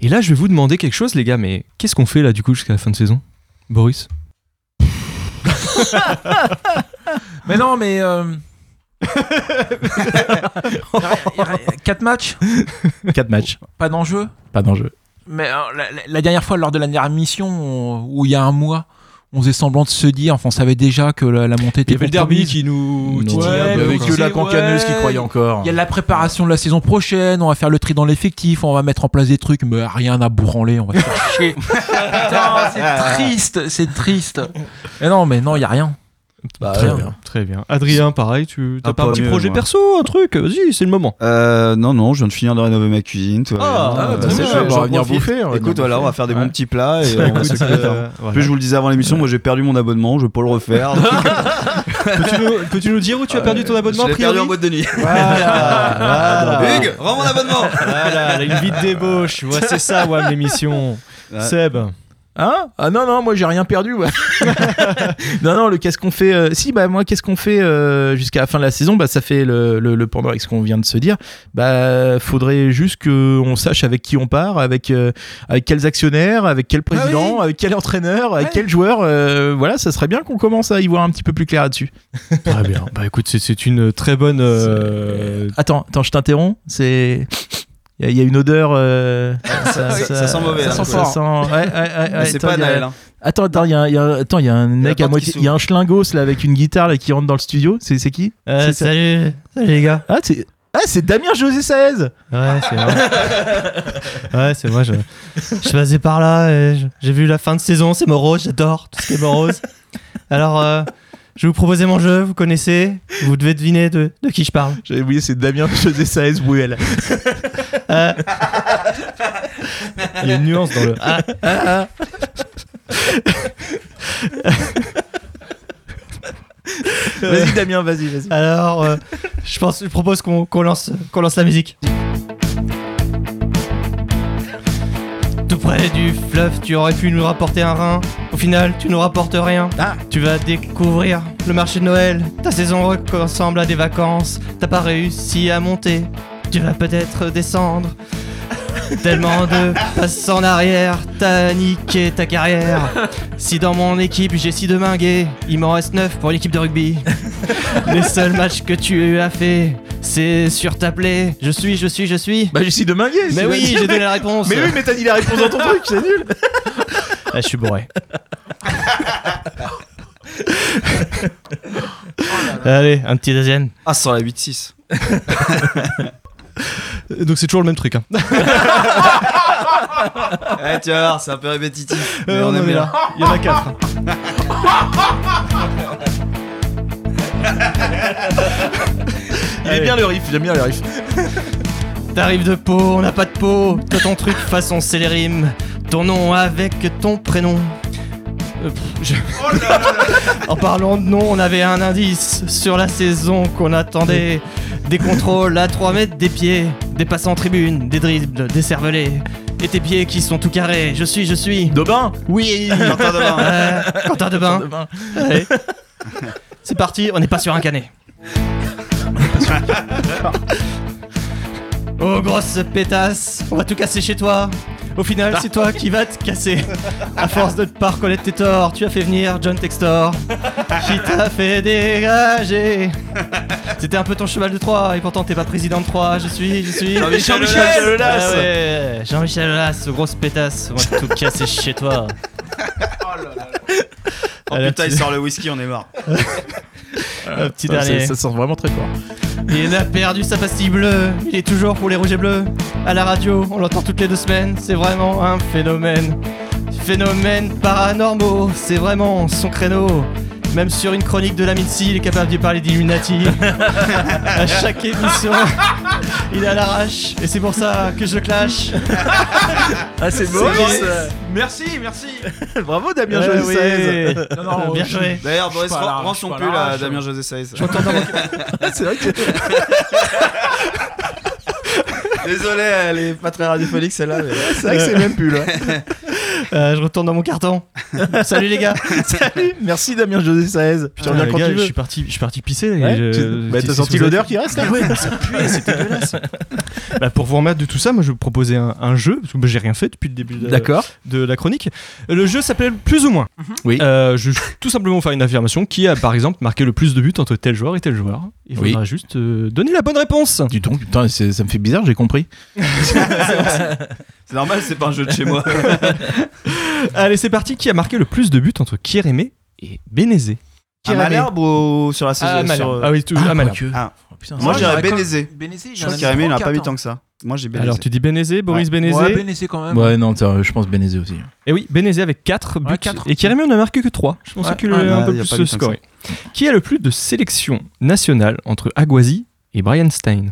Et là, je vais vous demander quelque chose, les gars, mais qu'est-ce qu'on fait là du coup jusqu'à la fin de saison? Boris? Mais non, mais. Euh... 4 matchs? 4 matchs, Pas d'enjeu? Pas d'enjeu. Mais euh, la, dernière fois, lors de la dernière mission, on- où il y a un mois, on faisait semblant de se dire, enfin, on savait déjà que la, la montée était Il y avait le derby qui nous titillait ouais, un il y peu, avait quoi. que la Ouais. cancaneuse qui croyait encore. Il y a la préparation de la saison prochaine, on va faire le tri dans l'effectif, on va mettre en place des trucs, mais rien à branler, on va se faire chier. Putain, c'est triste, c'est triste. Mais non, mais non, il y a rien. Bah, Très ouais. bien, très bien. Adrien, pareil, tu t'as Ah, pas un petit mieux, projet moi. perso, un truc? Vas-y, c'est le moment. Euh, non, non, je viens de finir de rénover ma cuisine. va Ah, bien. ah, Euh, je- c'est on va venir bouffer, va Écoute, voilà, on va faire des Ouais. bons petits plats et on Écoute, euh, voilà. Plus je vous le disais avant l'émission, moi j'ai perdu mon abonnement, je vais pas le refaire. Peux-tu nous, peux-tu nous dire où tu as perdu ton abonnement je l'ai perdu en boîte de nuit. Voilà, voilà. Hugues, rends mon abonnement Voilà, une vie de débauche. C'est ça, WAM l'émission. Ouais. Seb. Hein? Ah non, non, moi j'ai rien perdu. ouais. non, non, le qu'est-ce qu'on fait euh, Si, bah moi, qu'est-ce qu'on fait euh, jusqu'à la fin de la saison? Bah ça fait le, le, le pendant avec ce qu'on vient de se dire. Bah faudrait juste qu'on sache avec qui on part, avec, euh, avec quels actionnaires, avec quel président, avec quel entraîneur, avec quel joueur. euh, voilà, ça serait bien qu'on commence à y voir un petit peu plus clair là-dessus. Très bien. Bah écoute, c'est- c'est une très bonne. euh, Attends, attends, je t'interromps. C'est. Il y, a- il y a une odeur. euh, ça- ça sent mauvais, Ça hein, sent ça fort. sent- Ça sent- ouais, ouais, ouais, Mais ouais, c'est attends, pas Naël. hein. Attends, attends, il y a, un- il y a un- attends, il y a un mec à moitié. Il y a un schlingos là avec une guitare là qui rentre dans le studio. C'est c'est qui? Euh, salut, salut les gars. Ah, c'est. Ah, c'est Damien José Saez Ouais, c'est moi. ouais, c'est moi. Je, je passais par là et j'ai vu la fin de saison. C'est morose, j'adore tout ce qui est morose. Alors, euh, je vais vous proposer mon jeu. Vous connaissez Vous devez deviner de, de qui je parle. J'avais oublié, c'est Damien José Saez Bouel. Euh, Il y a une nuance dans le. Ah, Vas-y, Damien, vas-y, vas-y. Alors, euh, je pense, je propose qu'on qu'on lance, qu'on lance la musique. Tout près du fleuve, tu aurais pu nous rapporter un rein. Au final, tu nous rapportes rien. Ah. Tu vas découvrir le marché de Noël. Ta saison ressemble à des vacances. T'as pas réussi à monter. Tu vas peut-être descendre. Tellement de passes en arrière, t'as niqué ta carrière. Si dans mon équipe j'ai six de mingués, il m'en reste 9 pour l'équipe de rugby. Les seuls matchs que tu as fait, c'est sur ta plaie. Je suis, je suis, je suis. Bah, j'essaie de minguer. Mais oui, j'ai donné la réponse. Mais oui, mais t'as dit la réponse dans ton truc, c'est nul. Ah, je suis bourré. Allez, un petit deuxième. Ah, sur la 8-6. Donc c'est toujours le même truc. Hein. Eh, tu vas voir, c'est un peu répétitif. mais Euh, on on aime là. Il y en a quatre. Il est bien le riff, j'aime bien le riff. T'arrives de peau, on n'a pas de peau. Toi ton truc façon c'est les rimes. Ton nom avec ton prénom. Euh, je- en parlant de nom, on avait un indice sur la saison qu'on attendait. Des contrôles à 3 mètres des pieds, des passes en tribune, des dribbles, des cervelés. Et tes pieds qui sont tout carrés. Je suis, je suis. Daubin Oui Quentin Devin. Euh, Quentin Debin. Daubin. Allez. C'est parti, on n'est pas sur un canet. Oh grosse pétasse, on va tout casser chez toi. Au final, c'est toi qui vas te casser. À force de ne pas reconnaître tes torts, tu as fait venir John Textor, qui t'a fait dégager. C'était un peu ton cheval de Troie, et pourtant t'es pas président de Troie. Je suis, je suis. Jean-Michel Jean-Michel Aulas. Aulas. Ah ouais, Jean-Michel Aulas, grosse pétasse, on va tout casser chez toi. Oh Allez, putain, un il petit- sort le whisky, on est mort. un petit Ça, dernier. ça, sent vraiment très fort. Il a perdu sa pastille bleue, il est toujours pour les rouges et bleus. À la radio, on l'entend toutes les deux semaines, c'est vraiment un phénomène. Phénomène paranormaux, c'est vraiment son créneau. Même sur une chronique de la Mitzi, il est capable de parler d'Illuminati. à chaque émission, il est à l'arrache, et c'est pour ça que je le clash. Ah, c'est beau, Boris. Merci, merci. Bravo, Damien Ouais, José oui. Saez. Non, non, Bien je- joué. D'ailleurs, Boris, rends suis son pull à. Damien José Saez. C'est vrai que. Désolé, elle est pas très radiophonique celle-là. mais- C'est vrai que c'est le même pull. ouais. Euh, je retourne dans mon carton. Salut les gars. Salut, merci Damien José 16. Puis tu reviens Ah, les quand gars, tu je suis parti, je suis parti pisser. Ouais, je- bah, t'as senti l'odeur qui reste là ouais, ça puait, c'était dégueulasse. Bah, pour vous remettre de tout ça, moi je vais vous proposer un, un jeu, parce que bah, j'ai rien fait depuis le début de, de la chronique. Le jeu s'appelle Plus ou moins. Oui. Euh, je vais tout simplement faire une affirmation qui a par exemple marqué le plus de buts entre tel joueur et tel joueur. Il Oui. faudra juste euh, donner la bonne réponse. Du ton, putain, ça me fait bizarre, j'ai compris. C'est normal, c'est pas un jeu de chez moi. Allez, c'est parti. Qui a marqué le plus de buts entre Kierémé et Bénézé À Malherbe ou sur la saison Ah, sur- Malherbe. Ah oui, tout, à Malherbe. Ah. Oh, putain, Moi, je dirais j'aurais Bénézé. Je crois qu'Irémé, il n'a pas mis tant que ça. Moi, j'ai Bénézé. Alors tu dis Bénézé, Boris Ouais. Bénézé. Ouais, Bénézé quand même. Ouais, non, tiens, je pense Bénézé aussi. Et oui, Bénézé avec 4 buts. Ouais, quatre. Et Kierémé, on a marqué que 3. Je pensais Ouais, qu'il allait un peu plus se scorer. Qui a le plus de sélections nationales entre Aguazi et Brian Stein?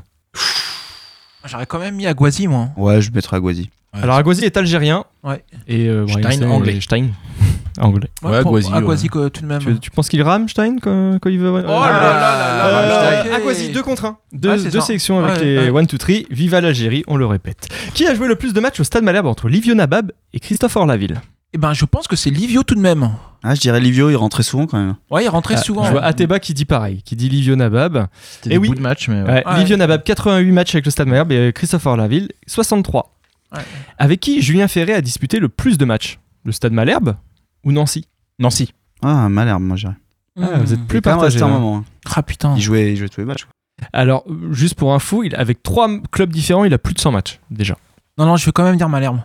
J'aurais quand même mis Aguazi, moi. Ouais, je mettrais Aguazi. Ouais. Alors Aguazi est algérien. Ouais. Et euh, Stein, anglais. Stein, anglais. Ouais, pour- Aguazi, ouais. Aguazi, quoi, tout de même. Tu, tu penses qu'il rame Stein quand, quand il veut Oh là là là là là, ok. Aguazi 2 contre 1. Deux, Ouais, deux ça. sélections avec Ouais, les ouais. 1, 2, 3. Viva l'Algérie, on le répète. Qui a joué le plus de matchs au Stade Malherbe entre Livio Nabab et Christophe Orlaville? Eh ben, je pense que c'est Livio tout de même. Ah, je dirais Livio, il rentrait souvent quand même. Ouais, il rentrait Ah, souvent. Je vois Ateba qui dit pareil, qui dit Livio Nabab. C'était Eh des oui. bouts de match, mais ouais. Ouais, Ouais. Livio Nabab, 88 matchs avec le Stade Malherbe et Christophe Orlaville, 63. Ouais. Avec qui Julien Ferré a disputé le plus de matchs? Le Stade Malherbe ou Nancy? Nancy. Ah, Malherbe, moi, je dirais. Ah, Vous êtes plus resté un là. moment. hein. Ah putain. Il jouait, il jouait tous les matchs. Alors, juste pour info, il, avec trois clubs différents, il a plus de 100 matchs déjà. Non, non, je vais quand même dire Malherbe.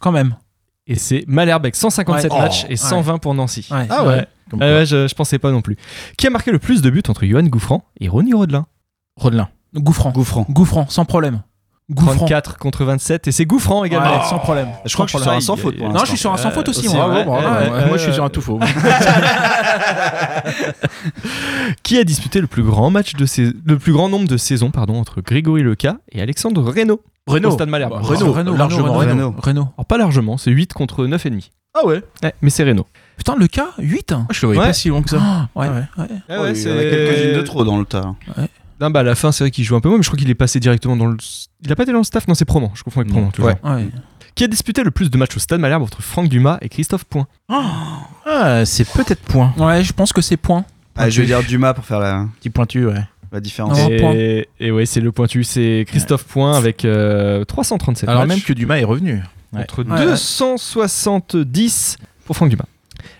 Quand même. Et c'est Malherbe avec 157 Ouais. matchs Oh. et 120 pour Nancy. Ouais. Ah ouais, je, je pensais pas non plus. Qui a marqué le plus de buts entre Johan Gouffran et Ronny Rodelin? Rodelin. Gouffran. Gouffran. Gouffran, sans problème. Gouffran. 34 contre 27 et c'est Gouffran également. Ouais, sans problème. Je crois que je suis sur un sans faute pour Non, je suis sur un sans faute aussi, aussi, moi. ouais. Ouais, Ouais, ouais, je suis ouais. sur un tout faux. Qui a disputé le plus grand match de sais- le plus grand nombre de saisons pardon entre Grégory Leca et Alexandre Reynaud? Au Stade Malherbe. Bah, Renault, Renault, Renault, largement Renault, Renault. Renault. Renault. Alors pas largement, c'est 8 contre 9 et demi. Ah ouais. Ouais, mais c'est Reynaud. Putain, le cas, 8 Moi, je le voyais Ouais. pas si long que ça. Ah, ouais, Ah ouais. ouais. Oh, il y en a quelques-unes de trop dans le tas. Non, bah à la fin, c'est vrai qu'il joue un peu moins, mais je crois qu'il est passé directement dans le. Il a pas été dans le staff, non, c'est Proman. Je confonds avec Proman. toujours. Ouais. Ouais. Qui a disputé le plus de matchs au Stade Malherbe entre Franck Dumas et Christophe Point Ah, c'est peut-être point. Ouais, je pense que c'est point. Ah, je vais dire Dumas pour faire la, Petit pointu, ouais. la différence. Non. et, et ouais, c'est le pointu, c'est Christophe Point avec euh, 337 Alors matchs même que Dumas est revenu. Ouais. contre Ouais, ouais. 270 pour Franck Dumas.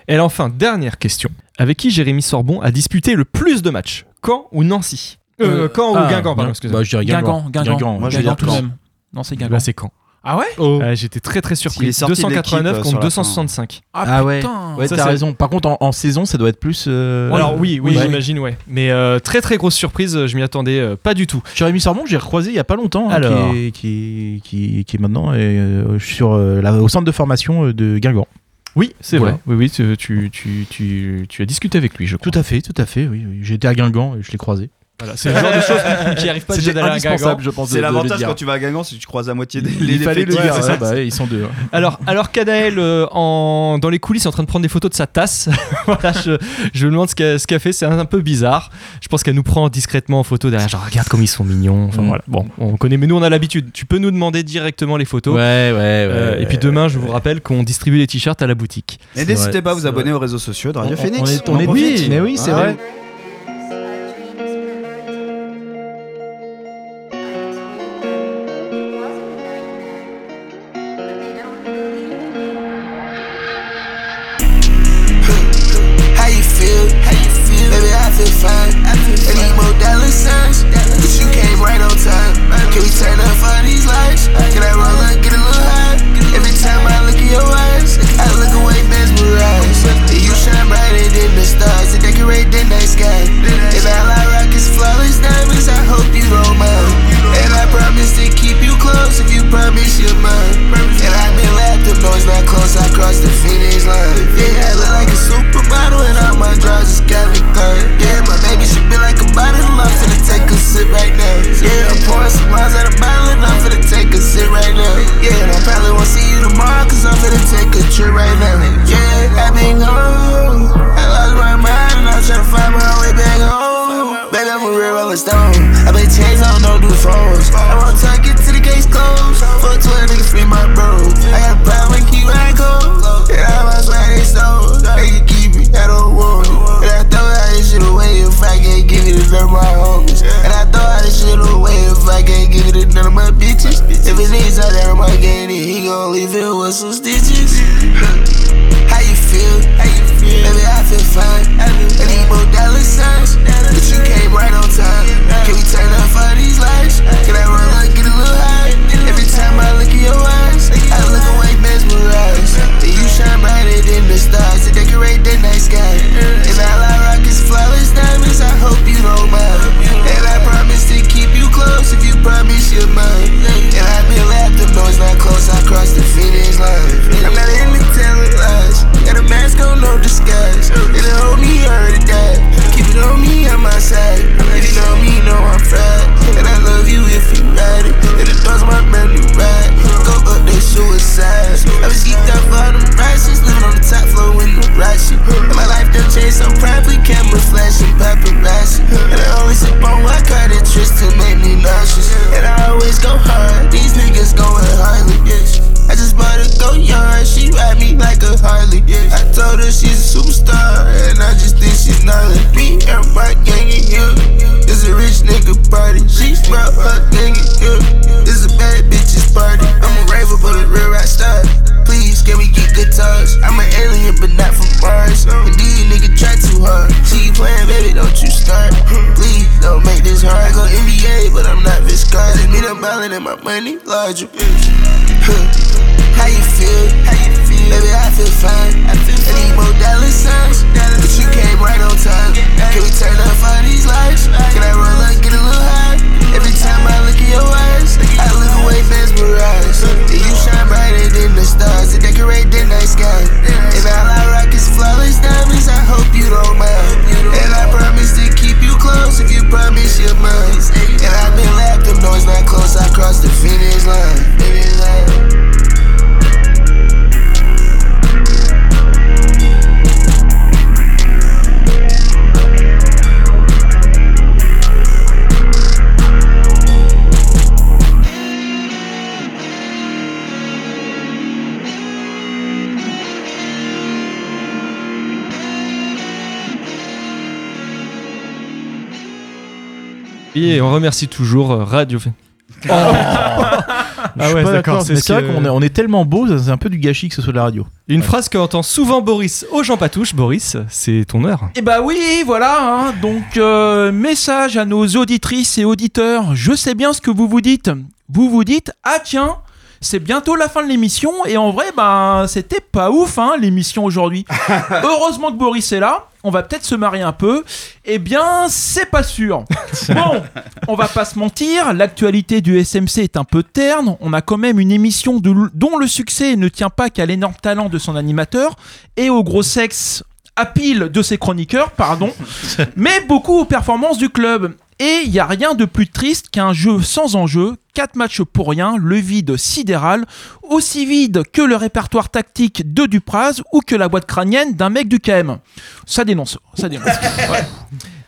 Et enfin, dernière question. Avec qui Jérémy Sorbon a disputé le plus de matchs? Caen ou Nancy? Euh, Euh, Caen Ah, ou Guingamp, pardon, bah, excusez-moi. je dirais Guingamp, Guingamp. Guingamp. Moi, je vais Guingamp dire tout de même. Non, c'est Guingamp. Là, c'est Caen. Ah ouais Euh, J'étais très très Il surpris. est sorti de 289 l'équipe, euh, contre sur la fin. 265. Ah ouais. putain. Ouais, Ça, t'as raison. Par contre, en, en saison, ça doit être plus. euh, Alors oui, oui, Ouais. j'imagine, ouais. Mais euh, très très grosse surprise, je m'y attendais euh, pas du tout. Jérémy Sorbon, j'ai recroisé il y a pas longtemps, hein, Alors. qui, est, qui, qui, qui est maintenant euh, sur, euh, la- au centre de formation euh, de Guingamp. Oui, c'est Voilà. vrai. Oui, oui, tu, tu, tu, tu, tu as discuté avec lui, je crois. Tout à fait, tout à fait. Oui, oui. J'étais à Guingamp et je l'ai croisé. Voilà, c'est le genre de choses qui arrive pas déjà d'aller à indispensable, Guingamp. je pense. de- C'est l'avantage quand tu vas à Guingamp, c'est que tu croises à moitié des Il fallait le effectifs, dire. c'est ouais, ça. bah, ouais, ils sont deux. hein. Alors, alors Kadael, euh, en, dans les coulisses, est en train de prendre des photos de sa tasse. voilà, je, je me demande ce qu'elle ce qu'elle fait. C'est un, un peu bizarre. Je pense qu'elle nous prend discrètement en photo derrière. Genre, regarde comme ils sont mignons. Enfin, Mm. voilà. Bon, on connaît, mais nous, on a l'habitude. Tu peux nous demander directement les photos. Ouais, ouais, ouais. Euh, ouais, et puis demain, je vous rappelle qu'on distribue les t-shirts à la boutique. Et n'hésitez pas à vous abonner aux réseaux sociaux de Radio Phoenix. on est- mais oui, c'est Ah, vrai. Feel fine. I need more dollar signs, but you came right on time. Can we turn up for these lights? Can I roll up, get a little high? Every time I look in your eyes, money larger. Remercie toujours euh, Radio. ah ouais, d'accord. c'est vrai que- qu'on est, on est tellement beau, c'est un peu du gâchis que ce soit de la radio. Une phrase que entend souvent Boris aux Jean Patouche. Boris, c'est ton heure. Et bah oui, voilà. hein. Donc, euh, message à nos auditrices et auditeurs. Je sais bien ce que vous vous dites. Vous vous dites, ah tiens, c'est bientôt la fin de l'émission. Et en vrai, ben, c'était pas ouf, hein, l'émission aujourd'hui. Heureusement que Boris est là. On va peut-être se marier un peu. Eh bien, c'est pas sûr. Bon, on va pas se mentir, l'actualité du SMC est un peu terne. On a quand même une émission de- dont le succès ne tient pas qu'à l'énorme talent de son animateur et au gros sexe à pile de ses chroniqueurs, pardon, mais beaucoup aux performances du club. Et il n'y a rien de plus triste qu'un jeu sans enjeu, 4 matchs pour rien, le vide sidéral, aussi vide que le répertoire tactique de Dupraz ou que la boîte crânienne d'un mec du KM. Ça dénonce, ça dénonce. Ouais.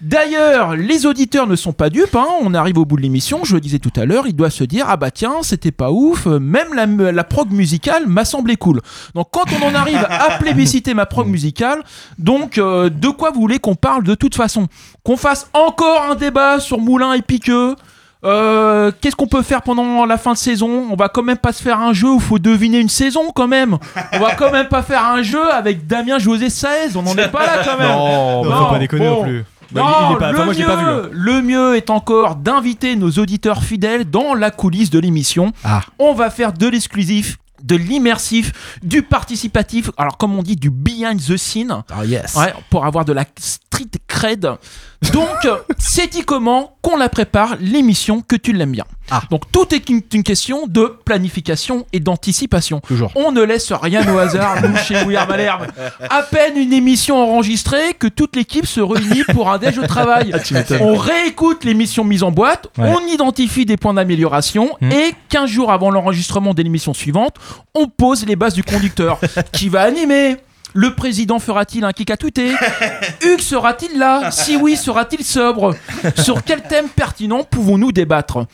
D'ailleurs, les auditeurs ne sont pas dupes, hein. on arrive au bout de l'émission, je le disais tout à l'heure, ils doivent se dire Ah bah tiens, c'était pas ouf, même la, la prog musicale m'a semblé cool. Donc quand on en arrive à plébisciter ma prog musicale, donc euh, de quoi vous voulez qu'on parle de toute façon? Qu'on fasse encore un débat sur Moulin et Piqueux? Euh, Qu'est-ce qu'on peut faire pendant la fin de saison? On va quand même pas se faire un jeu où faut deviner une saison quand même. On va quand même pas faire un jeu avec Damien José Saez, on n'en est pas là quand même. Non, Non, faut pas déconner bon. non plus. Non, il- il est pas- enfin, le, moi, mieux, pas vu. hein. le mieux est encore d'inviter nos auditeurs fidèles dans la coulisse de l'émission. Ah. On va faire de l'exclusif, de l'immersif, du participatif, alors comme on dit, du behind the scene. Ah yes. Ouais, pour avoir de la street cred. Donc, c'est dit comment qu'on la prépare, l'émission, que tu l'aimes bien. Ah. Donc, tout est une, une question de planification et d'anticipation. Toujours. On ne laisse rien au hasard, nous, chez Are Malherbe. À peine une émission enregistrée que toute l'équipe se réunit pour un déj de travail. on réécoute l'émission mise en boîte, Ouais. on identifie des points d'amélioration Hmm. et 15 jours avant l'enregistrement de l'émission suivante, on pose les bases du conducteur. Qui va animer le président fera-t-il un kick à tweeter Hugues sera-t-il là Si oui, sera-t-il sobre Sur quel thème pertinent pouvons-nous débattre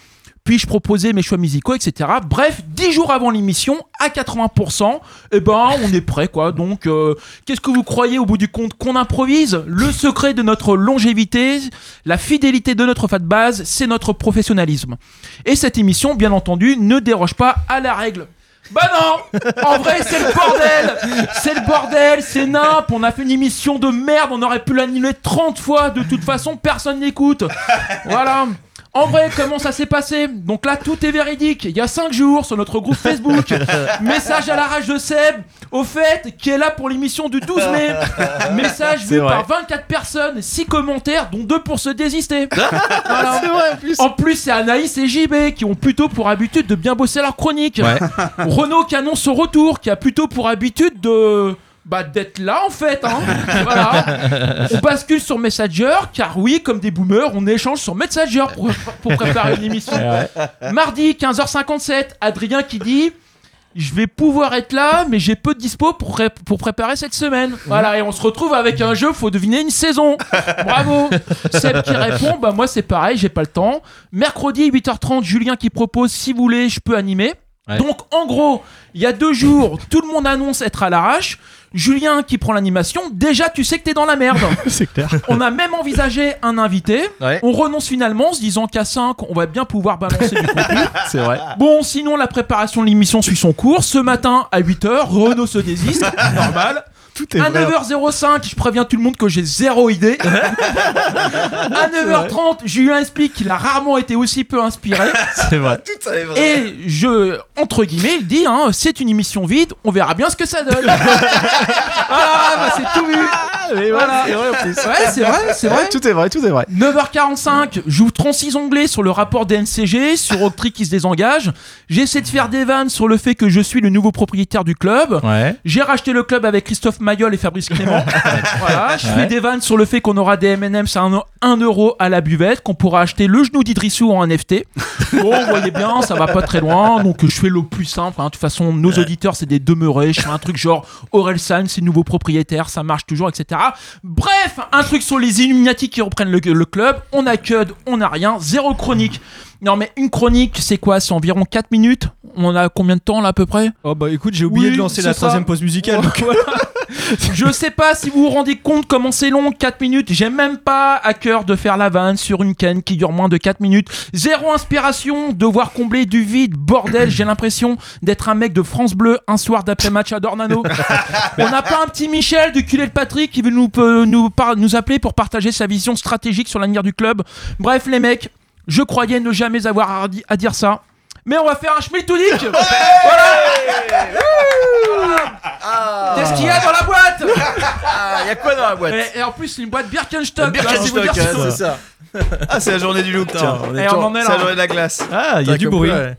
puis-je proposer mes choix musicaux, etc. Bref, 10 jours avant l'émission, à 80%, eh ben, on est prêt, quoi. Donc, euh, qu'est-ce que vous croyez au bout du compte qu'on improvise Le secret de notre longévité, la fidélité de notre fat base, c'est notre professionnalisme. Et cette émission, bien entendu, ne déroge pas à la règle. Bah non En vrai, c'est le bordel. C'est le bordel, c'est nimp On a fait une émission de merde, on aurait pu l'annuler 30 fois, de toute façon, personne n'écoute. Voilà en vrai, comment ça s'est passé Donc là, tout est véridique. Il y a 5 jours, sur notre groupe Facebook, message à la rage de Seb, au fait, qui est là pour l'émission du 12 mai. Message vu vrai. par 24 personnes, 6 commentaires, dont 2 pour se désister. Voilà. C'est vrai en plus. En plus, c'est Anaïs et JB qui ont plutôt pour habitude de bien bosser leur chronique. Ouais. Renault qui annonce son retour, qui a plutôt pour habitude de. Bah, d'être là en fait. Hein. voilà. On bascule sur Messenger, car oui, comme des boomers, on échange sur Messenger pour, pour préparer une émission. Mardi, 15h57, Adrien qui dit. Je vais pouvoir être là, mais j'ai peu de dispo pour, pré- pour préparer cette semaine. Voilà, et on se retrouve avec un jeu, faut deviner une saison. Bravo. Seb qui répond, bah moi c'est pareil, j'ai pas le temps. Mercredi 8h30, Julien qui propose, si vous voulez, je peux animer. Ouais. Donc en gros, il y a deux jours, tout le monde annonce être à l'arrache. Julien qui prend l'animation, déjà tu sais que t'es dans la merde. C'est clair. On a même envisagé un invité. Ouais. On renonce finalement en se disant qu'à 5, on va bien pouvoir balancer du contenu. C'est vrai. Bon, sinon la préparation de l'émission suit son cours. Ce matin à 8h, Renault se désiste, normal. Tout est À vrai. 9h05, je préviens tout le monde que j'ai zéro idée. à 9h30, Julien explique qu'il a rarement été aussi peu inspiré. C'est vrai. Et je, entre guillemets, il dit hein, c'est une émission vide, on verra bien ce que ça donne. voilà, bah, c'est tout vu. Voilà. C'est vrai en plus. Ouais, c'est vrai, c'est vrai. Tout est vrai, tout est vrai. 9h45, j'ouvre 36 onglets sur le rapport DNCG, sur Octree qui se désengage. J'essaie de faire des vannes sur le fait que je suis le nouveau propriétaire du club. Ouais. J'ai racheté le club avec Christophe Mayol et Fabrice Clément. voilà, je fais des vannes sur le fait qu'on aura des M&M's à 1 euro à la buvette, qu'on pourra acheter le genou d'Idrissou en NFT. Bon, vous voyez bien, ça va pas très loin, donc je fais le plus simple. hein. De toute façon, nos auditeurs, c'est des demeurés. Je fais un truc genre Aurel San, c'est le nouveau propriétaire, ça marche toujours, etc. Bref, un truc sur les Illuminati qui reprennent le, le club. On a CUD, on a rien, zéro chronique. Non mais une chronique, c'est quoi? C'est environ 4 minutes? On a combien de temps là à peu près? Oh bah écoute, j'ai oublié Oui, de lancer la ça. troisième pause musicale. donc- Voilà. Je sais pas si vous vous rendez compte comment c'est long, 4 minutes. J'ai même pas à cœur de faire la vanne sur une canne qui dure moins de 4 minutes. Zéro inspiration, devoir combler du vide. Bordel, j'ai l'impression d'être un mec de France Bleu un soir d'après-match à Dornano. On n'a pas un petit Michel du culé de Patrick qui veut nous, peut nous, par- nous appeler pour partager sa vision stratégique sur l'avenir du club. Bref, les mecs, je croyais ne jamais avoir à, di- à dire ça. Mais on va faire un schmiltoudic Voilà Qu'est-ce qu'il y a dans la boîte? Ah, y a quoi dans la boîte? Et, et en plus, c'est une boîte Birkenstock. Birkenstock, là, c'est ça. Ah, c'est la journée du look, tiens. on Et est on toujours- en est C'est la journée de la glace. Ah, il y a du bruit. ouais.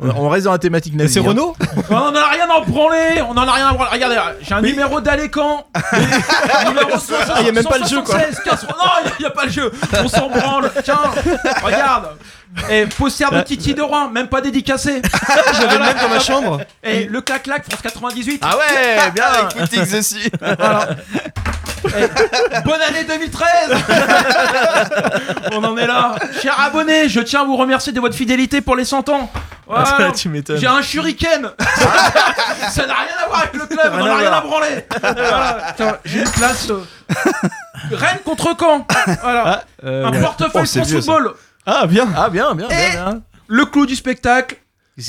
On on reste dans la thématique nazie. C'est hein. Renault On en a rien à en branler. On en a rien à branler. Regardez, j'ai un numéro d'Alécan. numéro 60, Ah, y a même pas le jeu, quoi. 176, 15. Non, il n'y a pas le jeu. On s'en branle. Tiens, regarde. Et poster de Titi de Rouen, même pas dédicacé. J'avais le même dans ma chambre. Et le clac-clac, France 98. Ah ouais, bien. Avec Footix dessus. Voilà. Bonne année 2013 On en est là. Cher abonné, je tiens à vous remercier de votre fidélité pour les 100 ans. Voilà. Ah, tu m'étonnes. J'ai un shuriken Ça n'a rien à voir avec le club, on Rien en a à rien à branler Voilà. J'ai une place... euh, Rennes contre Caen Voilà. Euh, un ouais. portefeuille Oh, vieux, ça. Ah, bien. Ah bien, bien, bien, bien. Le clou du spectacle,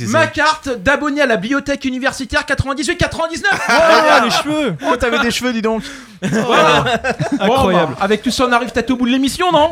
ma carte d'abonné à la bibliothèque universitaire 98-99 Ah, les cheveux. Oh, t'avais des cheveux, dis donc. Incroyable. bah, avec tout ça, on arrive peut-être au bout de l'émission, non?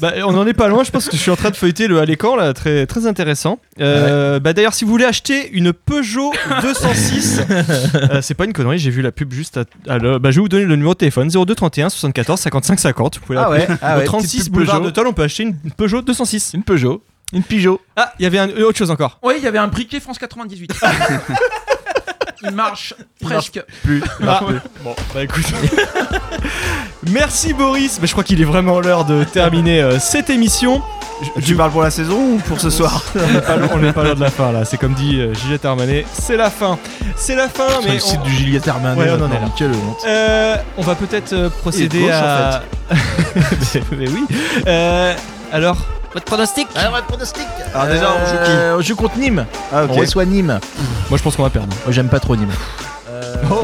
Bah, on en est pas loin, je pense que je suis en train de feuilleter le Alécan là, très, très intéressant. Euh, bah, D'ailleurs, si vous voulez acheter une Peugeot 206, euh, c'est pas une connerie, j'ai vu la pub juste à. à le- bah, je vais vous donner le numéro de téléphone 02 31 74 55 50. Vous pouvez Ah l'appeler. ouais, ah Au ouais, 36 petite pub boulevard Peugeot. de Toll, on peut acheter une Peugeot 206. Une Peugeot. Une Peugeot. Ah, il y avait un- euh, autre chose encore. Oui, il y avait un briquet France 98. il marche presque. Plus. Ah, bon, bah écoute. Merci Boris. Bah, je crois qu'il est vraiment l'heure de terminer euh, cette émission. Tu parles pour la saison ou pour ce soir On n'est pas, loin- on n'est pas loin de la fin là. C'est comme dit euh, Armanet, c'est la fin. C'est la fin, mais le site on- du Juliette Armanet. Ouais, on en maintenant. est là. Quelle honte. Euh, on va peut-être euh, procéder gauche, à. mais, mais oui. Euh, alors, Votre pronostic Alors, votre pronostic Alors déjà, on joue qui Euh, On joue contre Nîmes. Ah, ok. On reçoit Nîmes. Moi je pense qu'on va perdre. Moi, j'aime pas trop Nîmes. Oh,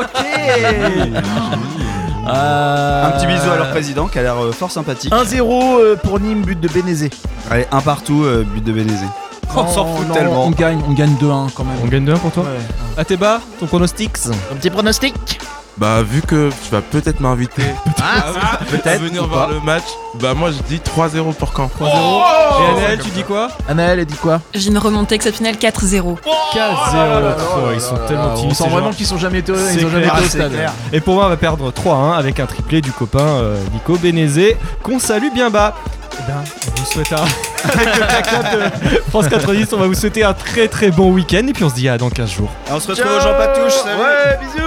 ok Un petit bisou à leur président qui a l'air euh, fort sympathique. 1-0 euh, pour Nîmes, but de Bénézé. Allez, un partout, euh, but de Bénézé. On s'en fout non, tellement. On gagne, on gagne 2-1 quand même. On gagne 2-1 pour toi Ouais. Ateba, ton pronostic Un petit pronostic Bah, vu que tu vas peut-être m'inviter Ah, à venir ou voir pas. le match, bah, moi je dis 3-0 pour Caen. 3-0. Et Anaël, tu dis quoi Anaël, elle dit quoi J'ai une remontée exceptionnelle 4-0. 4-0. Oh, ils sont tellement On optimistes. sent vraiment qu'ils sont jamais été, ils ont jamais été au stade. Et pour moi, on va perdre 3-1 avec un triplé du copain euh, Nico Bénézé, qu'on salue bien bas. Eh ben, on vous souhaite un. avec le claquement de France 90, on va vous souhaiter un très très bon week-end et puis on se dit à dans 15 jours. Et on se retrouve aux Jean Patouche. salut. Ouais, bisous